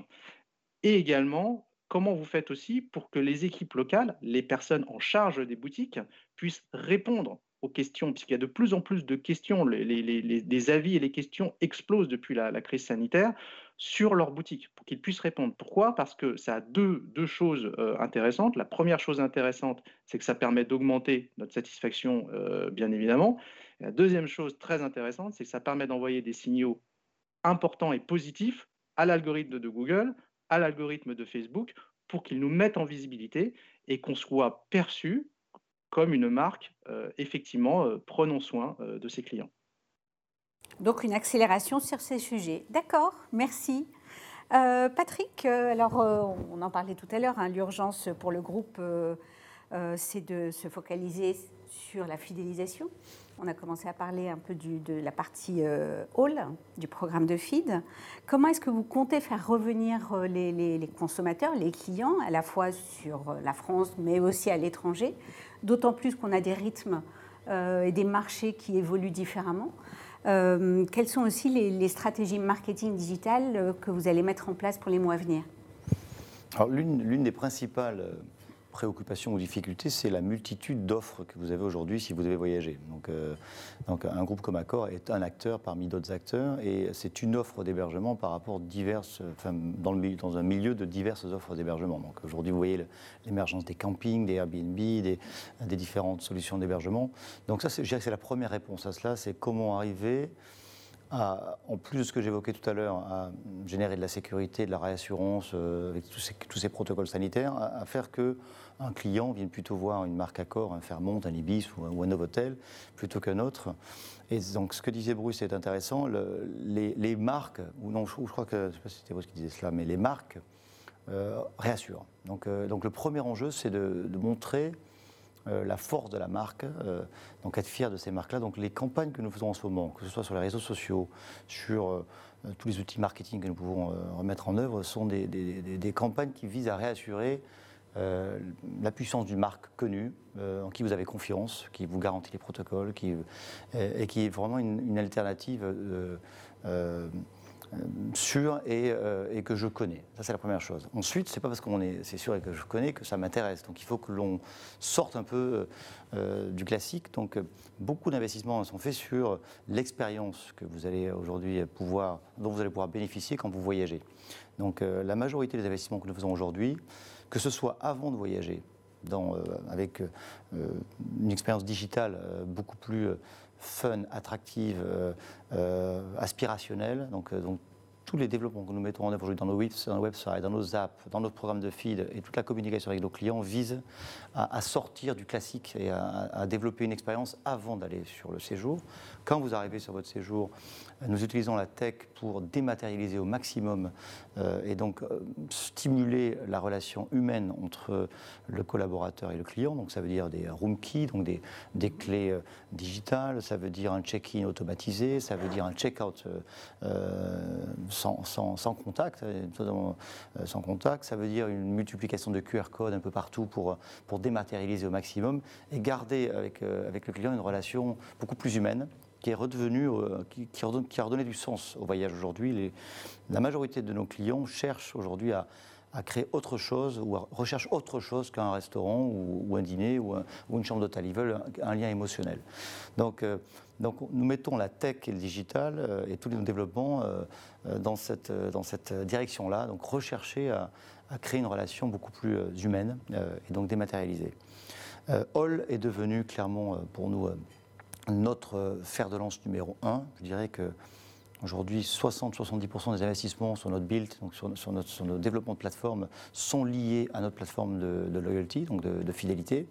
Et également, comment vous faites aussi pour que les équipes locales, les personnes en charge des boutiques, puissent répondre aux questions, puisqu'il y a de plus en plus de questions, les, avis et les questions explosent depuis la, crise sanitaire sur leur boutique, pour qu'ils puissent répondre. Pourquoi? Parce que ça a deux, choses euh, intéressantes. La première chose intéressante, c'est que ça permet d'augmenter notre satisfaction, euh, bien évidemment. la deuxième chose très intéressante, c'est que ça permet d'envoyer des signaux importants et positifs à l'algorithme de Google, à l'algorithme de Facebook, pour qu'ils nous mettent en visibilité et qu'on soit perçu comme une marque, euh, effectivement, prenons soin de ses clients. Donc une accélération sur ces sujets. D'accord, merci. Patrick, alors on en parlait tout à l'heure, hein, l'urgence pour le groupe, c'est de se focaliser sur la fidélisation. On a commencé à parler un peu de la partie hall du programme de feed. Comment est-ce que vous comptez faire revenir les, consommateurs, les clients, à la fois sur la France, mais aussi à l'étranger? D'autant plus qu'on a des rythmes euh, et des marchés qui évoluent différemment. Euh, quelles sont aussi les, stratégies marketing digitales euh, que vous allez mettre en place pour les mois à venir? L'une des principales préoccupation ou difficulté, c'est la multitude d'offres que vous avez aujourd'hui si vous devez voyager. Donc, euh, donc un groupe comme Accor est un acteur parmi d'autres acteurs et c'est une offre d'hébergement par rapport diverses, dans, le, dans un milieu de diverses offres d'hébergement. Donc aujourd'hui, vous voyez l'émergence des campings, des Airbnb, des, des différentes solutions d'hébergement. Donc ça, c'est la première réponse à cela, c'est comment arriver en plus de ce que j'évoquais tout à l'heure, à générer de la sécurité, de la réassurance, euh, avec tous ces, protocoles sanitaires, à, faire que un client vienne plutôt voir une marque Accor, un Fairmont, un Ibis ou, un Novotel, plutôt qu'un autre. Et donc, ce que disait Bruce est intéressant. les, marques, ou non, je, crois que, c'était Bruce qui disait cela, mais les marques euh, réassurent. Donc, euh, donc, le premier enjeu, c'est de montrer euh, la force de la marque, euh, donc être fier de ces marques-là. Donc les campagnes que nous faisons en ce moment, que ce soit sur les réseaux sociaux, sur euh, tous les outils marketing que nous pouvons remettre en œuvre, sont des, campagnes qui visent à réassurer la puissance d'une marque connue, en qui vous avez confiance, qui vous garantit les protocoles, qui, et, qui est vraiment une, alternative sûr euh, et, que je connais. Ça, c'est la première chose. Ensuite, c'est pas parce qu'on est, c'est sûr et que je connais que ça m'intéresse. Donc, il faut que l'on sorte un peu euh, du classique. Donc, beaucoup d'investissements sont faits sur l'expérience que vous allez aujourd'hui pouvoir, dont vous allez pouvoir bénéficier quand vous voyagez. Donc, la majorité des investissements que nous faisons aujourd'hui, que ce soit avant de voyager, avec une expérience digitale beaucoup plus fun, attractive, euh, euh, aspirationnelle. Donc, euh, donc tous les développements que nous mettons en œuvre aujourd'hui dans nos websites, dans nos apps, dans notre programme de feed et toute la communication avec nos clients visent à, sortir du classique et à, développer une expérience avant d'aller sur le séjour. Quand vous arrivez sur votre séjour, nous utilisons la tech pour dématérialiser au maximum et donc stimuler la relation humaine entre le collaborateur et le client. Donc ça veut dire des room keys, donc des, clés digitales, ça veut dire un check-in automatisé, ça veut dire un check-out sans, contact, euh, euh, sans contact, ça veut dire une multiplication de QR codes un peu partout pour, dématérialiser au maximum et garder euh, avec le client une relation beaucoup plus humaine qui est redevenue, qui, qui, a redonné du sens au voyage aujourd'hui. La majorité de nos clients cherchent aujourd'hui à, à créer autre chose ou recherchent autre chose qu'un restaurant ou, un dîner ou, une chambre d'hôtel. Ils veulent un, lien émotionnel. Donc, donc nous mettons la tech et le digital euh, et tous nos développements euh, euh, dans cette, dans cette direction-là, donc rechercher à, créer une relation beaucoup plus humaine et donc dématérialisée. Hall est devenu clairement pour nous notre fer de lance numéro un. Je dirais que Aujourd'hui, 60-70% des investissements sur notre build, donc sur, notre, sur, nos développements de plateforme, sont liés à notre plateforme de, loyalty, donc de, fidélité.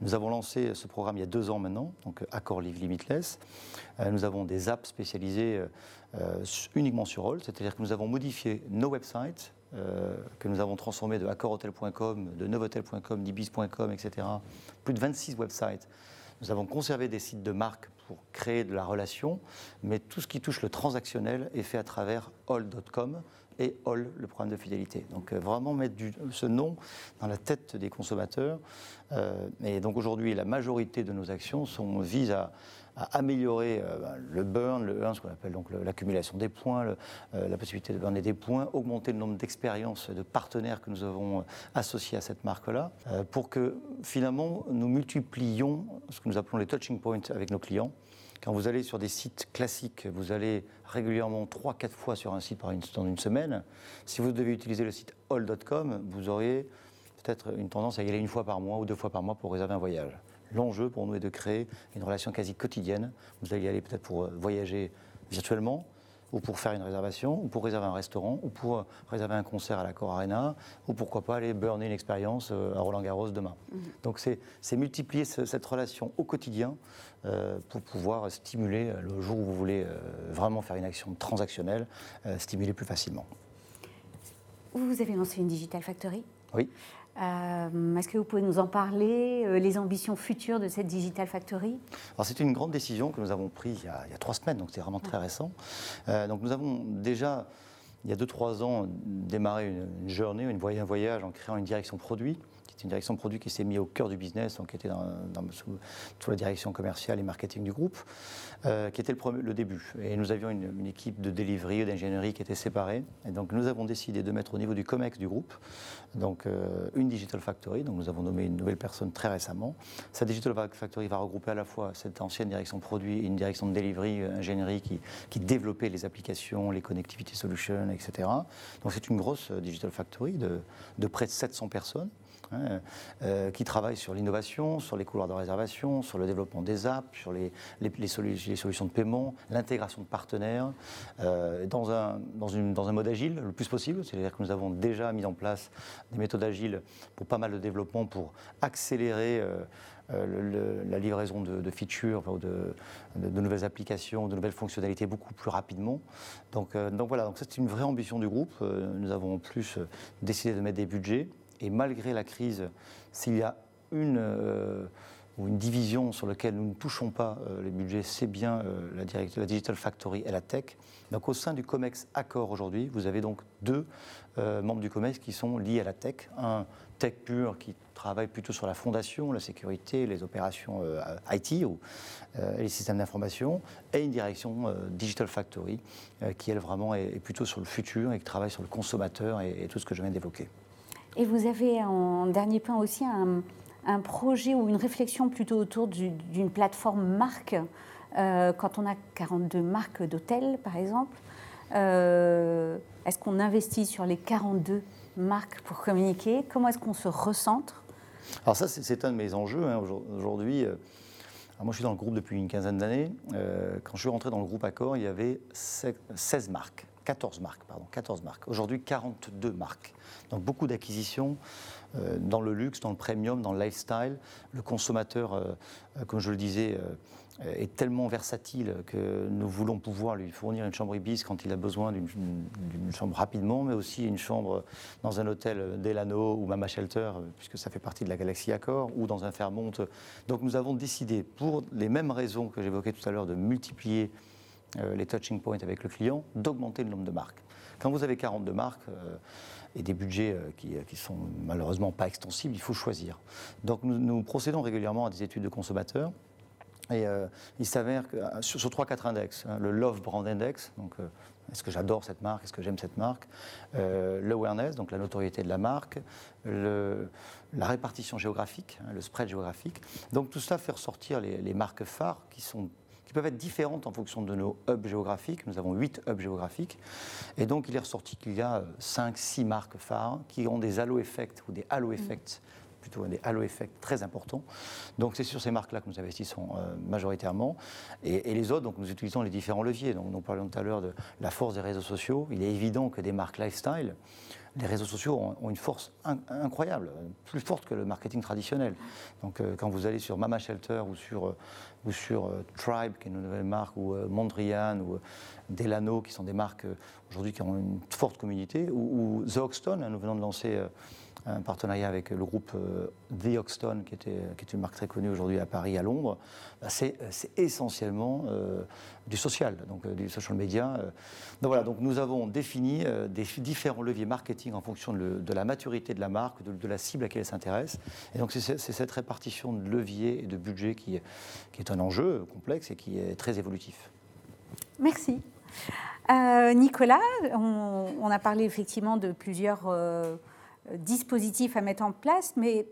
Nous avons lancé ce programme il y a deux ans maintenant, donc Accor Live Limitless. Euh, nous avons des apps spécialisées euh, uniquement sur All, c'est-à-dire que nous avons modifié nos websites euh, que nous avons transformés de accorhotel.com, de novotel.com, d'ibis.com, etc. Plus de 26 websites. Nous avons conservé des sites de marque pour créer de la relation, mais tout ce qui touche le transactionnel est fait à travers all.com et all, le programme de fidélité. Donc euh, vraiment mettre ce nom dans la tête des consommateurs. Euh, et donc aujourd'hui, la majorité de nos actions sont, visent à, améliorer euh, ben, le burn, le earn, ce qu'on appelle donc l'accumulation des points, la possibilité de burner des points, augmenter le nombre d'expériences de partenaires que nous avons associés à cette marque-là, pour que finalement nous multiplions ce que nous appelons les touching points avec nos clients. Quand vous allez sur des sites classiques, vous allez régulièrement 3-4 fois sur un site dans une semaine. Si vous devez utiliser le site all.com, vous auriez peut-être une tendance à y aller une fois par mois ou deux fois par mois pour réserver un voyage. L'enjeu pour nous est de créer une relation quasi quotidienne. Vous allez y aller peut-être pour voyager virtuellement, ou pour faire une réservation, ou pour réserver un restaurant, ou pour réserver un concert à la Cor Arena, ou pourquoi pas aller burner une expérience euh, à Roland Garros demain. Mhm. Donc c'est multiplier cette relation au quotidien euh, pour pouvoir stimuler euh, le jour où vous voulez vraiment faire une action transactionnelle, stimuler plus facilement. Vous avez lancé une Digital Factory? Oui. Euh, est-ce que vous pouvez nous en parler, euh, les ambitions futures de cette Digital Factory? C'est une grande décision que nous avons prise il, il y a, trois semaines, donc c'est vraiment très récent. Euh, donc nous avons déjà, il y a deux, trois ans, démarré une, une journée, une un voyage en créant une direction produit c'est une direction produit qui s'est mise au cœur du business, donc qui était dans, sous, la direction commerciale et marketing du groupe, euh, qui était le, début. Et nous avions une, équipe de delivery et d'ingénierie qui était séparée. Et donc nous avons décidé de mettre au niveau du COMEX du groupe, donc euh, une Digital Factory. Donc nous avons nommé une nouvelle personne très récemment. Cette Digital Factory va regrouper à la fois cette ancienne direction produit et une direction de delivery, euh, ingénierie qui, qui développait les applications, les connectivity solutions, etc. Donc c'est une grosse Digital Factory de près de 700 personnes Hein, euh, qui travaille sur l'innovation, sur les couloirs de réservation, sur le développement des apps, sur les, solutions de paiement, l'intégration de partenaires, euh, dans, un, mode agile le plus possible. C'est-à-dire que nous avons déjà mis en place des méthodes agiles pour pas mal de développement, pour accélérer euh, la livraison de, features, de, nouvelles applications, de nouvelles fonctionnalités beaucoup plus rapidement. Donc, donc voilà, donc c'est une vraie ambition du groupe. nous avons en plus décidé de mettre des budgets et malgré la crise, s'il y a une, euh, une division sur laquelle nous ne touchons pas euh, les budgets, c'est bien euh, la, Digital Factory et la tech. Donc au sein du COMEX Accor aujourd'hui, vous avez donc deux membres du COMEX qui sont liés à la tech. Un tech pur qui travaille plutôt sur la fondation, la sécurité, les opérations IT ou les systèmes d'information, et une direction Digital Factory qui elle vraiment est, plutôt sur le futur et qui travaille sur le consommateur et tout ce que je viens d'évoquer. Et vous avez en dernier point aussi un, projet ou une réflexion plutôt autour d'une plateforme marque, euh, quand on a 42 marques d'hôtels par exemple. Euh, est-ce qu'on investit sur les 42 marques pour communiquer? Comment est-ce qu'on se recentre? Alors ça, c'est un de mes enjeux hein, aujourd'hui. Euh, moi, je suis dans le groupe depuis une quinzaine d'années. quand je suis rentré dans le groupe Accor, il y avait 16 marques. 14 marques, pardon, 14 marques. Aujourd'hui, 42 marques. Donc beaucoup d'acquisitions euh, dans le luxe, dans le premium, dans le lifestyle. Le consommateur, euh, euh, comme je le disais, est tellement versatile que nous voulons pouvoir lui fournir une chambre Ibis quand il a besoin d'une chambre rapidement, mais aussi une chambre dans un hôtel Delano ou Mama Shelter, puisque ça fait partie de la galaxie Accor, ou dans un Fairmont. Donc nous avons décidé, pour les mêmes raisons que j'évoquais tout à l'heure, de multiplier les touching points avec le client, d'augmenter le nombre de marques. Quand vous avez 42 marques, et des budgets euh, qui, euh, sont malheureusement pas extensibles, il faut choisir. Donc nous, procédons régulièrement à des études de consommateurs. Et euh, il s'avère que sur, trois 3-4 index, hein, le Love Brand Index, donc est-ce que j'adore cette marque, est-ce que j'aime cette marque, l'awareness, donc la notoriété de la marque, la répartition géographique, hein, le spread géographique. Donc tout ça fait ressortir les marques phares qui sont qui peuvent être différentes en fonction de nos hubs géographiques. Nous avons 8 hubs géographiques. Et donc, il est ressorti qu'il y a 5-6 marques phares qui ont des halo effects ou des halo effects plutôt des halo effects très importants. Donc c'est sur ces marques-là que nous investissons euh, majoritairement. Et, les autres, donc nous utilisons les différents leviers. Donc nous parlions tout à l'heure de la force des réseaux sociaux. Il est évident que des marques lifestyle les réseaux sociaux ont, une force incroyable, plus forte que le marketing traditionnel. Donc euh, quand vous allez sur Mama Shelter ou sur, euh, ou euh, Tribe, qui est une nouvelle marque, ou Mondrian, ou Delano, qui sont des marques aujourd'hui qui ont une forte communauté, ou, The Hoxton, hein, nous venons de lancer un partenariat avec le groupe euh, The Hoxton, qui, était, qui est une marque très connue aujourd'hui à Paris, à Londres, bah, c'est essentiellement euh, du social, donc euh, du social media. Donc voilà, donc nous avons défini des différents leviers marketing en fonction de, la maturité de la marque, de, la cible à laquelle elle s'intéresse. Et donc c'est cette répartition de leviers et de budget qui, qui, est un enjeu complexe et qui est très évolutif. Merci. Nicolas, on, a parlé effectivement de plusieurs dispositifs à mettre en place, mais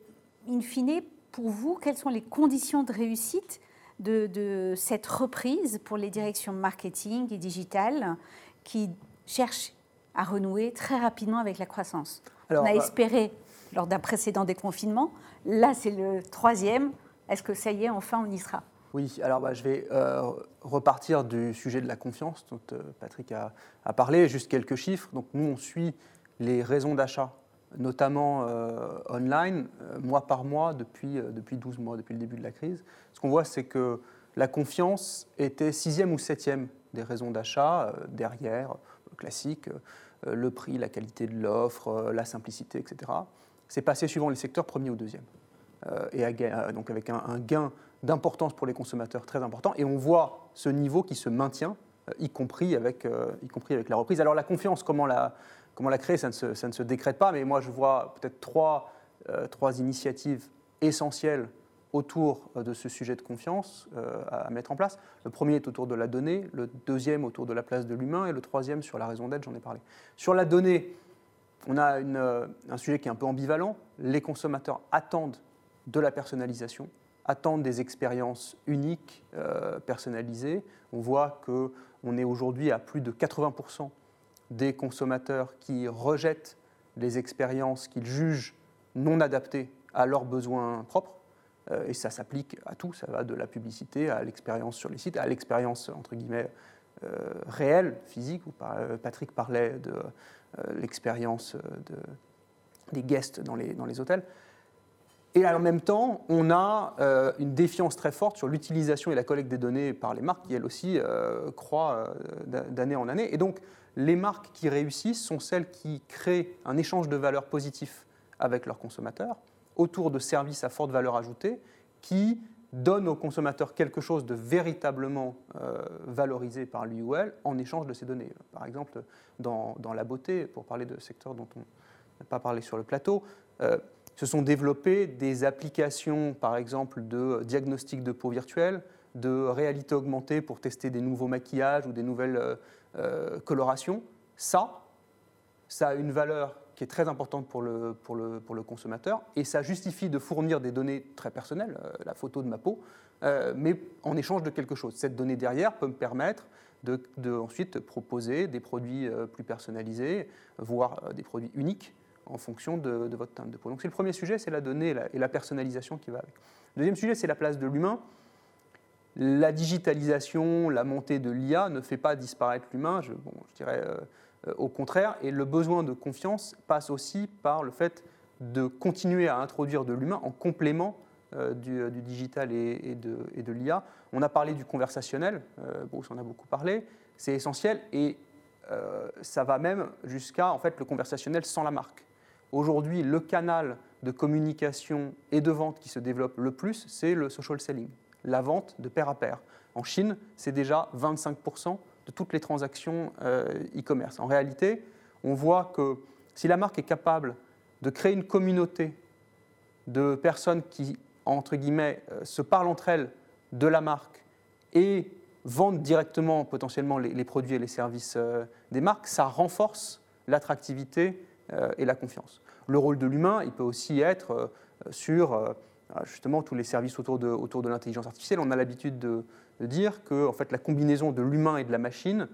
in fine, pour vous, quelles sont les conditions de réussite de, cette reprise pour les directions marketing et digitales qui cherchent à renouer très rapidement avec la croissance? On a euh, espéré lors d'un précédent déconfinement, là c'est le troisième. Est-ce que ça y est, enfin on y sera? Oui, alors bah, je vais euh, repartir du sujet de la confiance dont euh, Patrick a, a, parlé, juste quelques chiffres. Donc nous, on suit les raisons d'achat notamment euh, online, euh, mois par mois, depuis, euh, depuis 12 mois, depuis le début de la crise. Ce qu'on voit, c'est que la confiance était sixième ou septième des raisons d'achat, derrière, le classique, le prix, la qualité de l'offre, la simplicité, etc. C'est passé suivant les secteurs, premier ou deuxième. et donc avec un, gain d'importance pour les consommateurs très important. Et on voit ce niveau qui se maintient, y compris avec, y compris avec la reprise. Alors la confiance, comment la, Comment la créer, ça ne, se, décrète pas, mais moi je vois peut-être trois, euh, initiatives essentielles autour euh, de ce sujet de confiance euh, à mettre en place. Le premier est autour de la donnée, le deuxième autour de la place de l'humain et le troisième sur la raison d'être, j'en ai parlé. Sur la donnée, on a un sujet qui est un peu ambivalent. Les consommateurs attendent de la personnalisation, attendent des expériences uniques, personnalisées. On voit qu'on est aujourd'hui à plus de 80% des consommateurs qui rejettent les expériences qu'ils jugent non adaptés à leurs besoins propres. Euh, et ça s'applique à tout, ça va de la publicité à l'expérience sur les sites, à l'expérience entre guillemets euh, réelle, physique, où Patrick parlait de l'expérience des guests dans les hôtels. Et en même temps, on a une défiance très forte sur l'utilisation et la collecte des données par les marques, qui elles aussi croît d'année en année. Et donc, les marques qui réussissent sont celles qui créent un échange de valeurs positif avec leurs consommateurs autour de services à forte valeur ajoutée qui donnent aux consommateurs quelque chose de véritablement euh, valorisé par lui ou elle en échange de ces données. Par exemple, dans, la beauté, pour parler de secteurs dont on n'a pas parlé sur le plateau, euh, se sont développées des applications, par exemple, de diagnostic de peau virtuelle, de réalité augmentée pour tester des nouveaux maquillages ou des nouvelles euh, euh, coloration, ça, ça a une valeur qui est très importante pour le, pour le, pour le consommateur et ça justifie de fournir des données très personnelles, euh, la photo de ma peau, mais en échange de quelque chose. Cette donnée derrière peut me permettre de, de ensuite proposer des produits plus personnalisés, voire des produits uniques en fonction de, votre teinte de peau. Donc c'est le premier sujet, c'est la donnée et la, personnalisation qui va avec. Le deuxième sujet, c'est la place de l'humain la digitalisation, la montée de l'IA ne fait pas disparaître l'humain, je, dirais euh, au contraire, et le besoin de confiance passe aussi par le fait de continuer à introduire de l'humain en complément euh, du, digital et, de, l'IA. On a parlé du conversationnel, euh, Bruce en a beaucoup parlé, c'est essentiel, et ça va même jusqu'à en fait, le conversationnel sans la marque. Aujourd'hui, le canal de communication et de vente qui se développe le plus, c'est le social selling la vente de pair à pair. En Chine, c'est déjà 25% de toutes les transactions euh, e-commerce. en réalité, on voit que si la marque est capable de créer une communauté de personnes qui, entre guillemets, euh, se parlent entre elles de la marque et vendent directement potentiellement les, produits et les services euh, des marques, ça renforce l'attractivité et la confiance. Le rôle de l'humain, il peut aussi être sur ah, justement tous les services autour de, autour de l'intelligence artificielle, on a l'habitude de, dire que en fait, la combinaison de l'humain et de la machine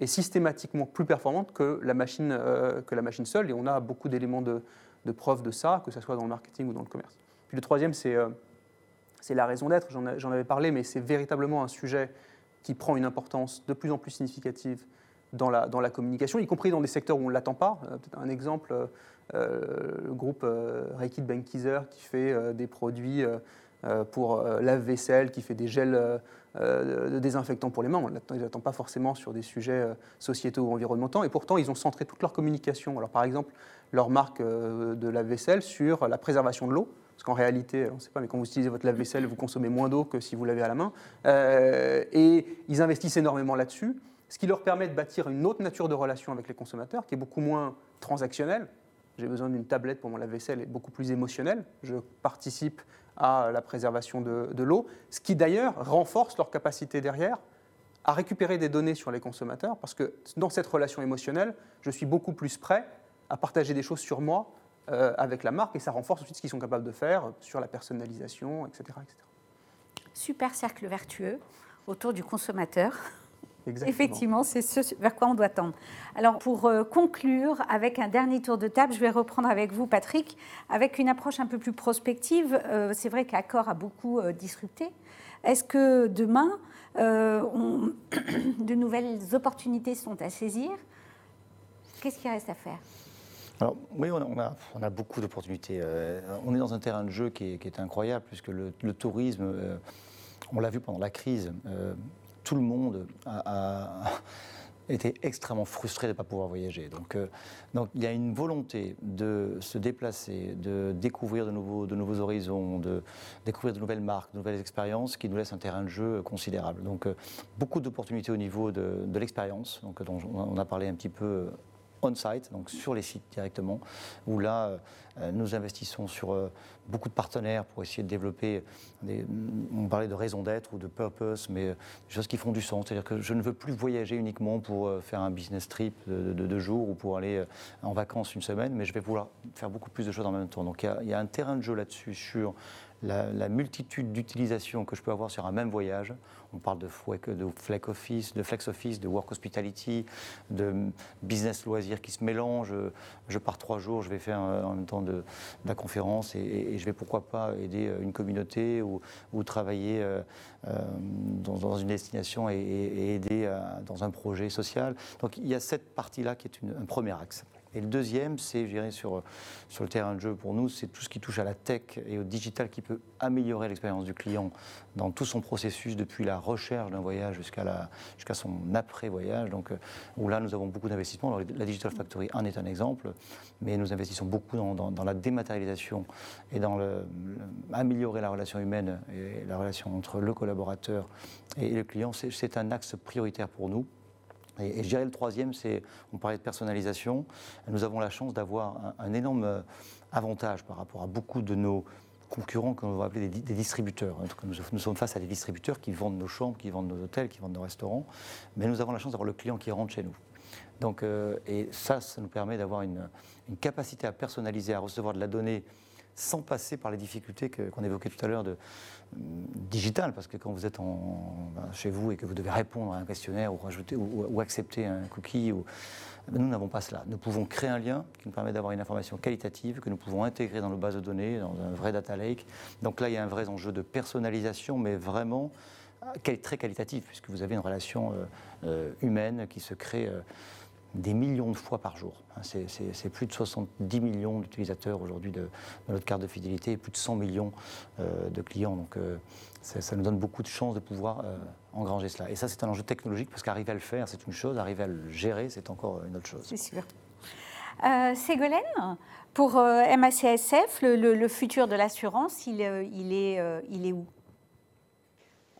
est systématiquement plus performante que la machine, euh, que la machine seule, et on a beaucoup d'éléments de, de preuve de ça, que ce soit dans le marketing ou dans le commerce. Puis le troisième, c'est euh, la raison d'être, j'en avais parlé, mais c'est véritablement un sujet qui prend une importance de plus en plus significative dans la, communication, y compris dans des secteurs où on ne l'attend pas. Euh, peut-être un exemple, euh, le groupe euh, Reiki Benkiser qui fait euh, des produits pour lave-vaisselle, qui fait des gels de désinfectants pour les mains. On ne les pas forcément sur des sujets sociétaux ou environnementaux. Et pourtant, ils ont centré toute leur communication. Alors, par exemple, leur marque de lave-vaisselle sur la préservation de l'eau. Parce qu'en réalité, on ne sait pas, mais quand vous utilisez votre lave-vaisselle, vous consommez moins d'eau que si vous l'avez à la main. et ils investissent énormément là-dessus, ce qui leur permet de bâtir une autre nature de relation avec les consommateurs, qui est beaucoup moins transactionnelle, j'ai besoin d'une tablette pour mon lave-vaisselle est beaucoup plus émotionnel. Je participe à la préservation de, l'eau, ce qui d'ailleurs renforce leur capacité derrière à récupérer des données sur les consommateurs, parce que dans cette relation émotionnelle, je suis beaucoup plus prêt à partager des choses sur moi euh, avec la marque, et ça renforce ensuite ce qu'ils sont capables de faire sur la personnalisation, etc. etc. Super cercle vertueux autour du consommateur. Effectivement, c'est ce vers quoi on doit tendre. Alors, pour euh, conclure, avec un dernier tour de table, je vais reprendre avec vous, Patrick, avec une approche un peu plus prospective. Euh, c'est vrai qu'Accor a beaucoup euh, disrupté. Est-ce que demain, de nouvelles opportunités sont à saisir? Qu'est-ce qui reste à faire? Alors, oui, on a, on a, beaucoup d'opportunités. on est dans un terrain de jeu qui est, incroyable, puisque le, le tourisme, on l'a vu pendant la crise, tout le monde a, été extrêmement frustré de ne pas pouvoir voyager. Donc, euh, donc il y a une volonté de se déplacer, de découvrir de nouveaux, de nouveaux horizons, de découvrir de nouvelles marques, de nouvelles expériences qui nous laissent un terrain de jeu considérable. Donc euh, beaucoup d'opportunités au niveau de, de l'expérience, dont on a parlé un petit peu on-site, donc sur les sites directement, où là, euh, nous investissons sur euh, beaucoup de partenaires pour essayer de développer, des, on parlait de raison d'être ou de purpose, mais euh, des choses qui font du sens. C'est-à-dire que je ne veux plus voyager uniquement pour faire un business trip de deux jours ou pour aller en vacances une semaine, mais je vais vouloir faire beaucoup plus de choses en même temps. Donc il y a, y a un terrain de jeu là-dessus sur la, multitude d'utilisations que je peux avoir sur un même voyage. On parle de, flex office, de flex office, de work hospitality, de business loisirs qui se mélangent. Je pars trois jours, je vais faire en même temps de, la conférence et, je vais pourquoi pas aider une communauté ou, travailler euh, euh, dans, une destination et, aider dans un projet social. Donc il y a cette partie-là qui est un premier axe. Et le deuxième, c'est, je sur, sur le terrain de jeu pour nous, c'est tout ce qui touche à la tech et au digital qui peut améliorer l'expérience du client dans tout son processus, depuis la recherche d'un voyage jusqu'à, la, jusqu'à son après-voyage. Donc, euh, où là, nous avons beaucoup d'investissements. la Digital Factory en est un exemple, mais nous investissons beaucoup dans, dans, la dématérialisation et dans améliorer la relation humaine et la relation entre le collaborateur et le client. c'est un axe prioritaire pour nous. Et, je dirais le troisième, c'est, on parlait de personnalisation. Nous avons la chance d'avoir un, énorme euh, avantage par rapport à beaucoup de nos concurrents qu'on va appeler des, distributeurs. Nous, nous, sommes face à des distributeurs qui vendent nos chambres, qui vendent nos hôtels, qui vendent nos restaurants, mais nous avons la chance d'avoir le client qui rentre chez nous. Donc, euh, et ça, ça nous permet d'avoir une, une, capacité à personnaliser, à recevoir de la donnée sans passer par les difficultés qu'on évoquait tout à l'heure de, digital, parce que quand vous êtes en, ben, chez vous et que vous devez répondre à un questionnaire ou, rajouter, ou, accepter un cookie, ben, nous n'avons pas cela. Nous pouvons créer un lien qui nous permet d'avoir une information qualitative que nous pouvons intégrer dans nos bases de données, dans un vrai data lake. Donc là, il y a un vrai enjeu de personnalisation, mais vraiment euh, très qualitatif, puisque vous avez une relation euh, euh, humaine qui se crée des millions de fois par jour. Hein, c'est plus de 70 millions d'utilisateurs aujourd'hui de, notre carte de fidélité et plus de 100 millions euh, de clients. Donc euh, ça nous donne beaucoup de chances de pouvoir euh, engranger cela. Et ça, c'est un enjeu technologique parce qu'arriver à le faire, c'est une chose, arriver à le gérer, c'est encore une autre chose. C'est sûr. Ségolène, pour MACSF, le, futur de l'assurance, il, est où?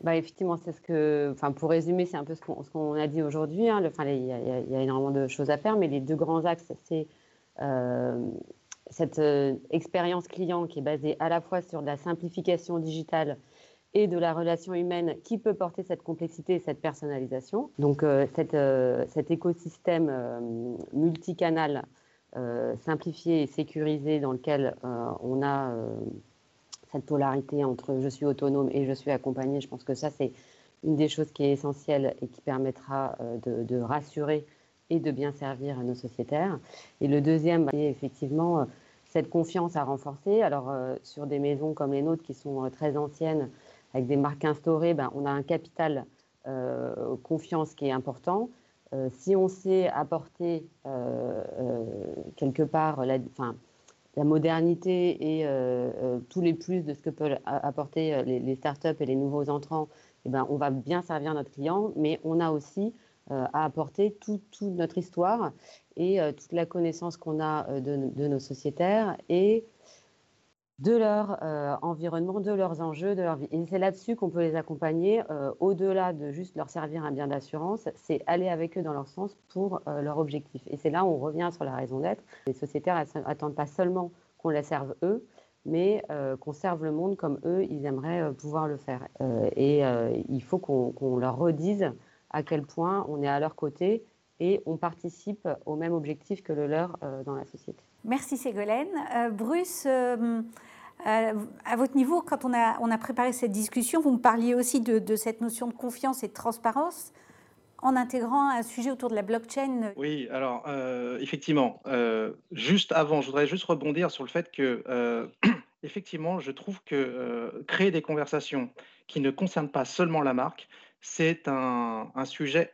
Bah, effectivement, c'est ce que, enfin, pour résumer, c'est un peu ce qu'on a dit aujourd'hui. Hein. Enfin, il y, a énormément de choses à faire, mais les deux grands axes, c'est euh, cette euh, expérience client qui est basée à la fois sur de la simplification digitale et de la relation humaine qui peut porter cette complexité et cette personnalisation. Donc, euh, cet écosystème multicanal simplifié et sécurisé dans lequel on a cette polarité entre je suis autonome et je suis accompagné, je pense que ça, c'est une des choses qui est essentielle et qui permettra euh, de, rassurer et de bien servir nos sociétaires. Et le deuxième, c'est effectivement euh, cette confiance à renforcer. Alors, euh, sur des maisons comme les nôtres qui sont très anciennes, avec des marques instaurées, ben, on a un capital confiance qui est important. si on sait apporter quelque part, la, enfin, la modernité et euh, euh, tous les plus de ce que peuvent apporter euh, les, startups et les nouveaux entrants, eh ben, on va bien servir notre client, mais on a aussi à apporter toute notre histoire et toute la connaissance qu'on a de, nos sociétaires et de leur environnement, de leurs enjeux, de leur vie. Et c'est là-dessus qu'on peut les accompagner, au-delà de juste leur servir un bien d'assurance, c'est aller avec eux dans leur sens pour leur objectif. Et c'est là où on revient sur la raison d'être. Les sociétaires n'attendent pas seulement qu'on la serve eux, mais qu'on serve le monde comme eux, ils aimeraient pouvoir le faire. et il faut qu'on leur redise à quel point on est à leur côté et on participe au même objectif que le leur dans la société. Merci Ségolène. Bruce, à votre niveau, quand on a, préparé cette discussion, vous me parliez aussi de, cette notion de confiance et de transparence en intégrant un sujet autour de la blockchain Oui, alors euh, effectivement, euh, juste avant, je voudrais juste rebondir sur le fait que, euh, effectivement, je trouve que créer des conversations qui ne concernent pas seulement la marque, c'est un, sujet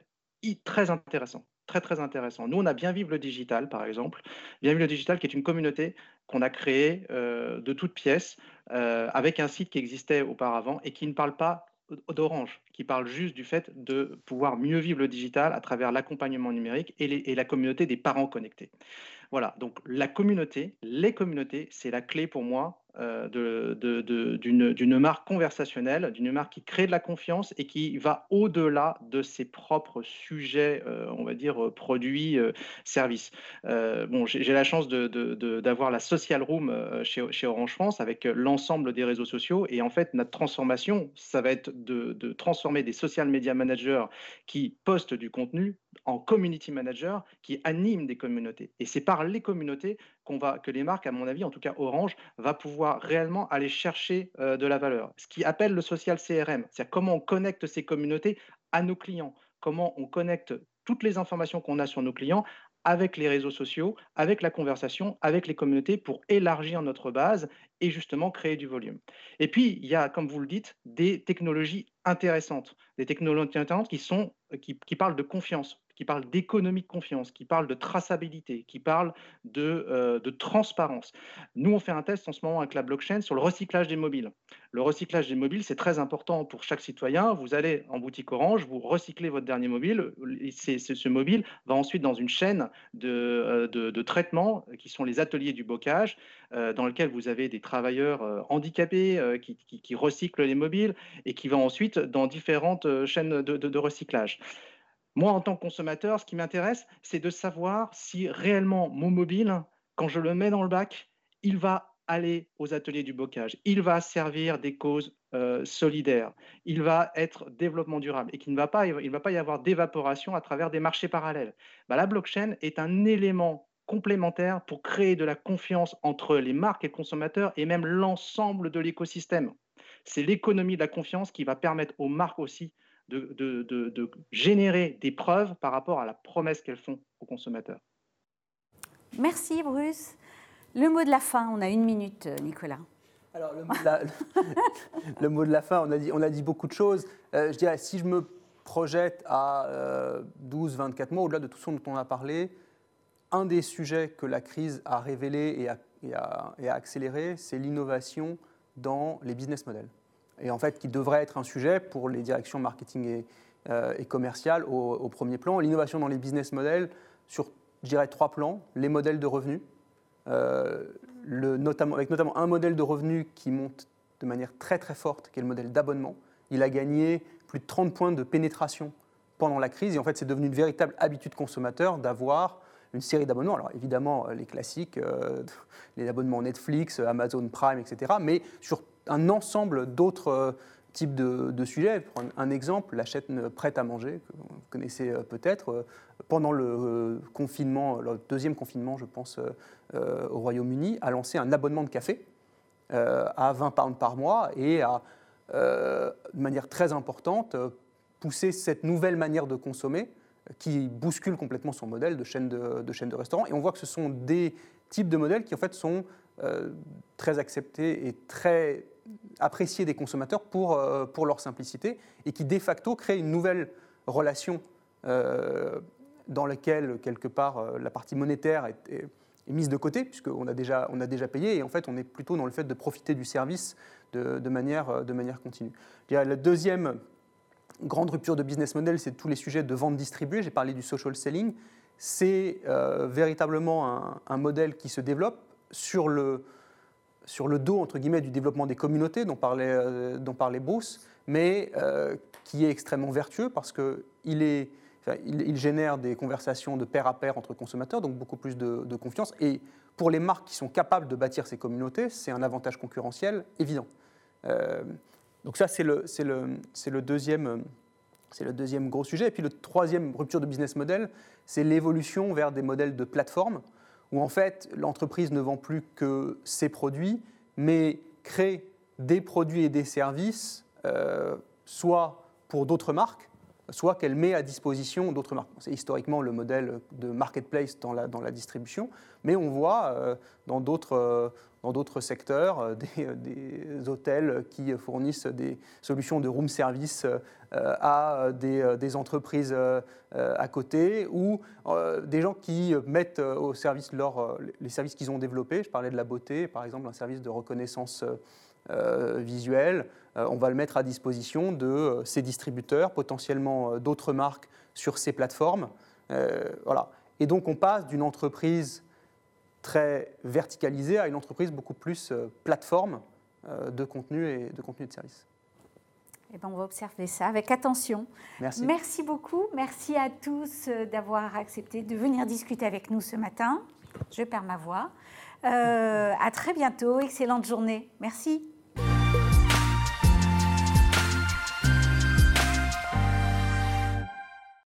très intéressant. Très, très intéressant. Nous, on a Bien Vivre le Digital, par exemple. Bien Vivre le Digital, qui est une communauté qu'on a créée de toutes pièces, avec un site qui existait auparavant et qui ne parle pas d'Orange, qui parle juste du fait de pouvoir mieux vivre le digital à travers l'accompagnement numérique et, la communauté des parents connectés. Voilà, donc la communauté, les communautés, c'est la clé pour moi euh, d'une marque conversationnelle, d'une marque qui crée de la confiance et qui va au-delà de ses propres sujets, euh, on va dire, euh, produits, services. bon, j'ai la chance d'avoir la social room chez, Orange France avec l'ensemble des réseaux sociaux et en fait, notre transformation, ça va être de, transformer des social media managers qui postent du contenu en community managers qui animent des communautés. Et c'est par les communautés que les marques, à mon avis, en tout cas Orange, va pouvoir réellement aller chercher de la valeur. Ce qui appelle le social CRM, c'est comment on connecte ces communautés à nos clients, comment on connecte toutes les informations qu'on a sur nos clients avec les réseaux sociaux, avec la conversation, avec les communautés pour élargir notre base et justement créer du volume. Et puis, il y a, comme vous le dites, des technologies intéressantes, des technologies intéressantes qui, sont, qui parlent de confiance qui parle d'économie de confiance, qui parle de traçabilité, qui parle de, euh, de, transparence. Nous, on fait un test en ce moment avec la blockchain sur le recyclage des mobiles. Le recyclage des mobiles, c'est très important pour chaque citoyen. Vous allez en boutique Orange, vous recyclez votre dernier mobile. Ce mobile va ensuite dans une chaîne de, euh, traitement qui sont les ateliers du bocage, euh, dans lequel vous avez des travailleurs handicapés qui, recyclent les mobiles et qui vont ensuite dans différentes chaînes de recyclage. Moi, en tant que consommateur, ce qui m'intéresse, c'est de savoir si réellement mon mobile, quand je le mets dans le bac, il va aller aux ateliers du bocage, il va servir des causes euh, solidaires, il va être développement durable et qu'il ne va pas, il va pas y avoir d'évaporation à travers des marchés parallèles. Bah, la blockchain est un élément complémentaire pour créer de la confiance entre les marques et le consommateur et même l'ensemble de l'écosystème. C'est l'économie de la confiance qui va permettre aux marques aussi de, générer des preuves par rapport à la promesse qu'elles font aux consommateurs. Merci Bruce. Le mot de la fin, on a une minute, Nicolas. Alors, le mot de la, fin, on a, dit, on a dit beaucoup de choses. Euh, je dirais, si je me projette à 12, euh, 24 mois, au-delà de tout ce dont on a parlé, un des sujets que la crise a révélé et a, et a accéléré, c'est l'innovation dans les business models et en fait qui devrait être un sujet pour les directions marketing et, euh, commerciales au, premier plan. L'innovation dans les business models sur, je dirais, trois plans. Les modèles de revenus, euh, avec notamment un modèle de revenus qui monte de manière très très forte, qui est le modèle d'abonnement. Il a gagné plus de 30 points de pénétration pendant la crise et en fait c'est devenu une véritable habitude consommateur d'avoir une série d'abonnements. Alors évidemment les classiques, euh, les abonnements Netflix, Amazon Prime, etc. Mais sur un ensemble d'autres euh, types de, sujets. Pour un, exemple, la chaîne Prête à manger, que vous connaissez euh, peut-être, euh, pendant le confinement, le deuxième confinement, je pense, au Royaume-Uni, a lancé un abonnement de café à 20 pounds par mois et a, de manière très importante, poussé cette nouvelle manière de consommer qui bouscule complètement son modèle de chaîne de, de chaîne de restaurants. Et on voit que ce sont des types de modèles qui, en fait, sont très acceptés et très appréciés des consommateurs pour, euh, pour leur simplicité et qui de facto crée une nouvelle relation euh, dans laquelle, quelque part, euh, la partie monétaire est, mise de côté, puisqu'on a, déjà, a déjà payé, et en fait, on est plutôt dans le fait de profiter du service de, manière, de manière continue. La deuxième grande rupture de business model, c'est tous les sujets de vente distribuée. J'ai parlé du social selling. C'est véritablement un, modèle qui se développe sur le, sur le dos, entre guillemets, du développement des communautés dont parlait, euh, dont parlait Bruce, mais euh, qui est extrêmement vertueux parce qu'il il, il, génère des conversations de pair à pair entre consommateurs, donc beaucoup plus de, confiance. Et pour les marques qui sont capables de bâtir ces communautés, c'est un avantage concurrentiel évident. Euh, donc ça, c'est le, le, le, deuxième, c'est le deuxième gros sujet. Et puis le troisième rupture de business model, c'est l'évolution vers des modèles de plateforme où en fait l'entreprise ne vend plus que ses produits, mais crée des produits et des services, euh, soit pour d'autres marques, soit qu'elle met à disposition d'autres marques. C'est historiquement le modèle de marketplace dans la, dans la distribution, mais on voit euh, dans d'autres euh, dans d'autres secteurs, euh, des, hôtels qui fournissent des solutions de room service à des, entreprises à côté, ou des gens qui mettent au service leur, les services qu'ils ont développés. Je parlais de la beauté, par exemple, un service de reconnaissance visuelle. On va le mettre à disposition de ces distributeurs, potentiellement d'autres marques sur ces plateformes. Voilà. Et donc on passe d'une entreprise très verticalisée à une entreprise beaucoup plus euh, plateforme euh, de contenu et de contenu de service. Eh ben, on va observer ça avec attention. Merci. Merci beaucoup. Merci à tous euh, d'avoir accepté de venir discuter avec nous ce matin. Je perds ma voix. à très bientôt. Excellente journée. Merci.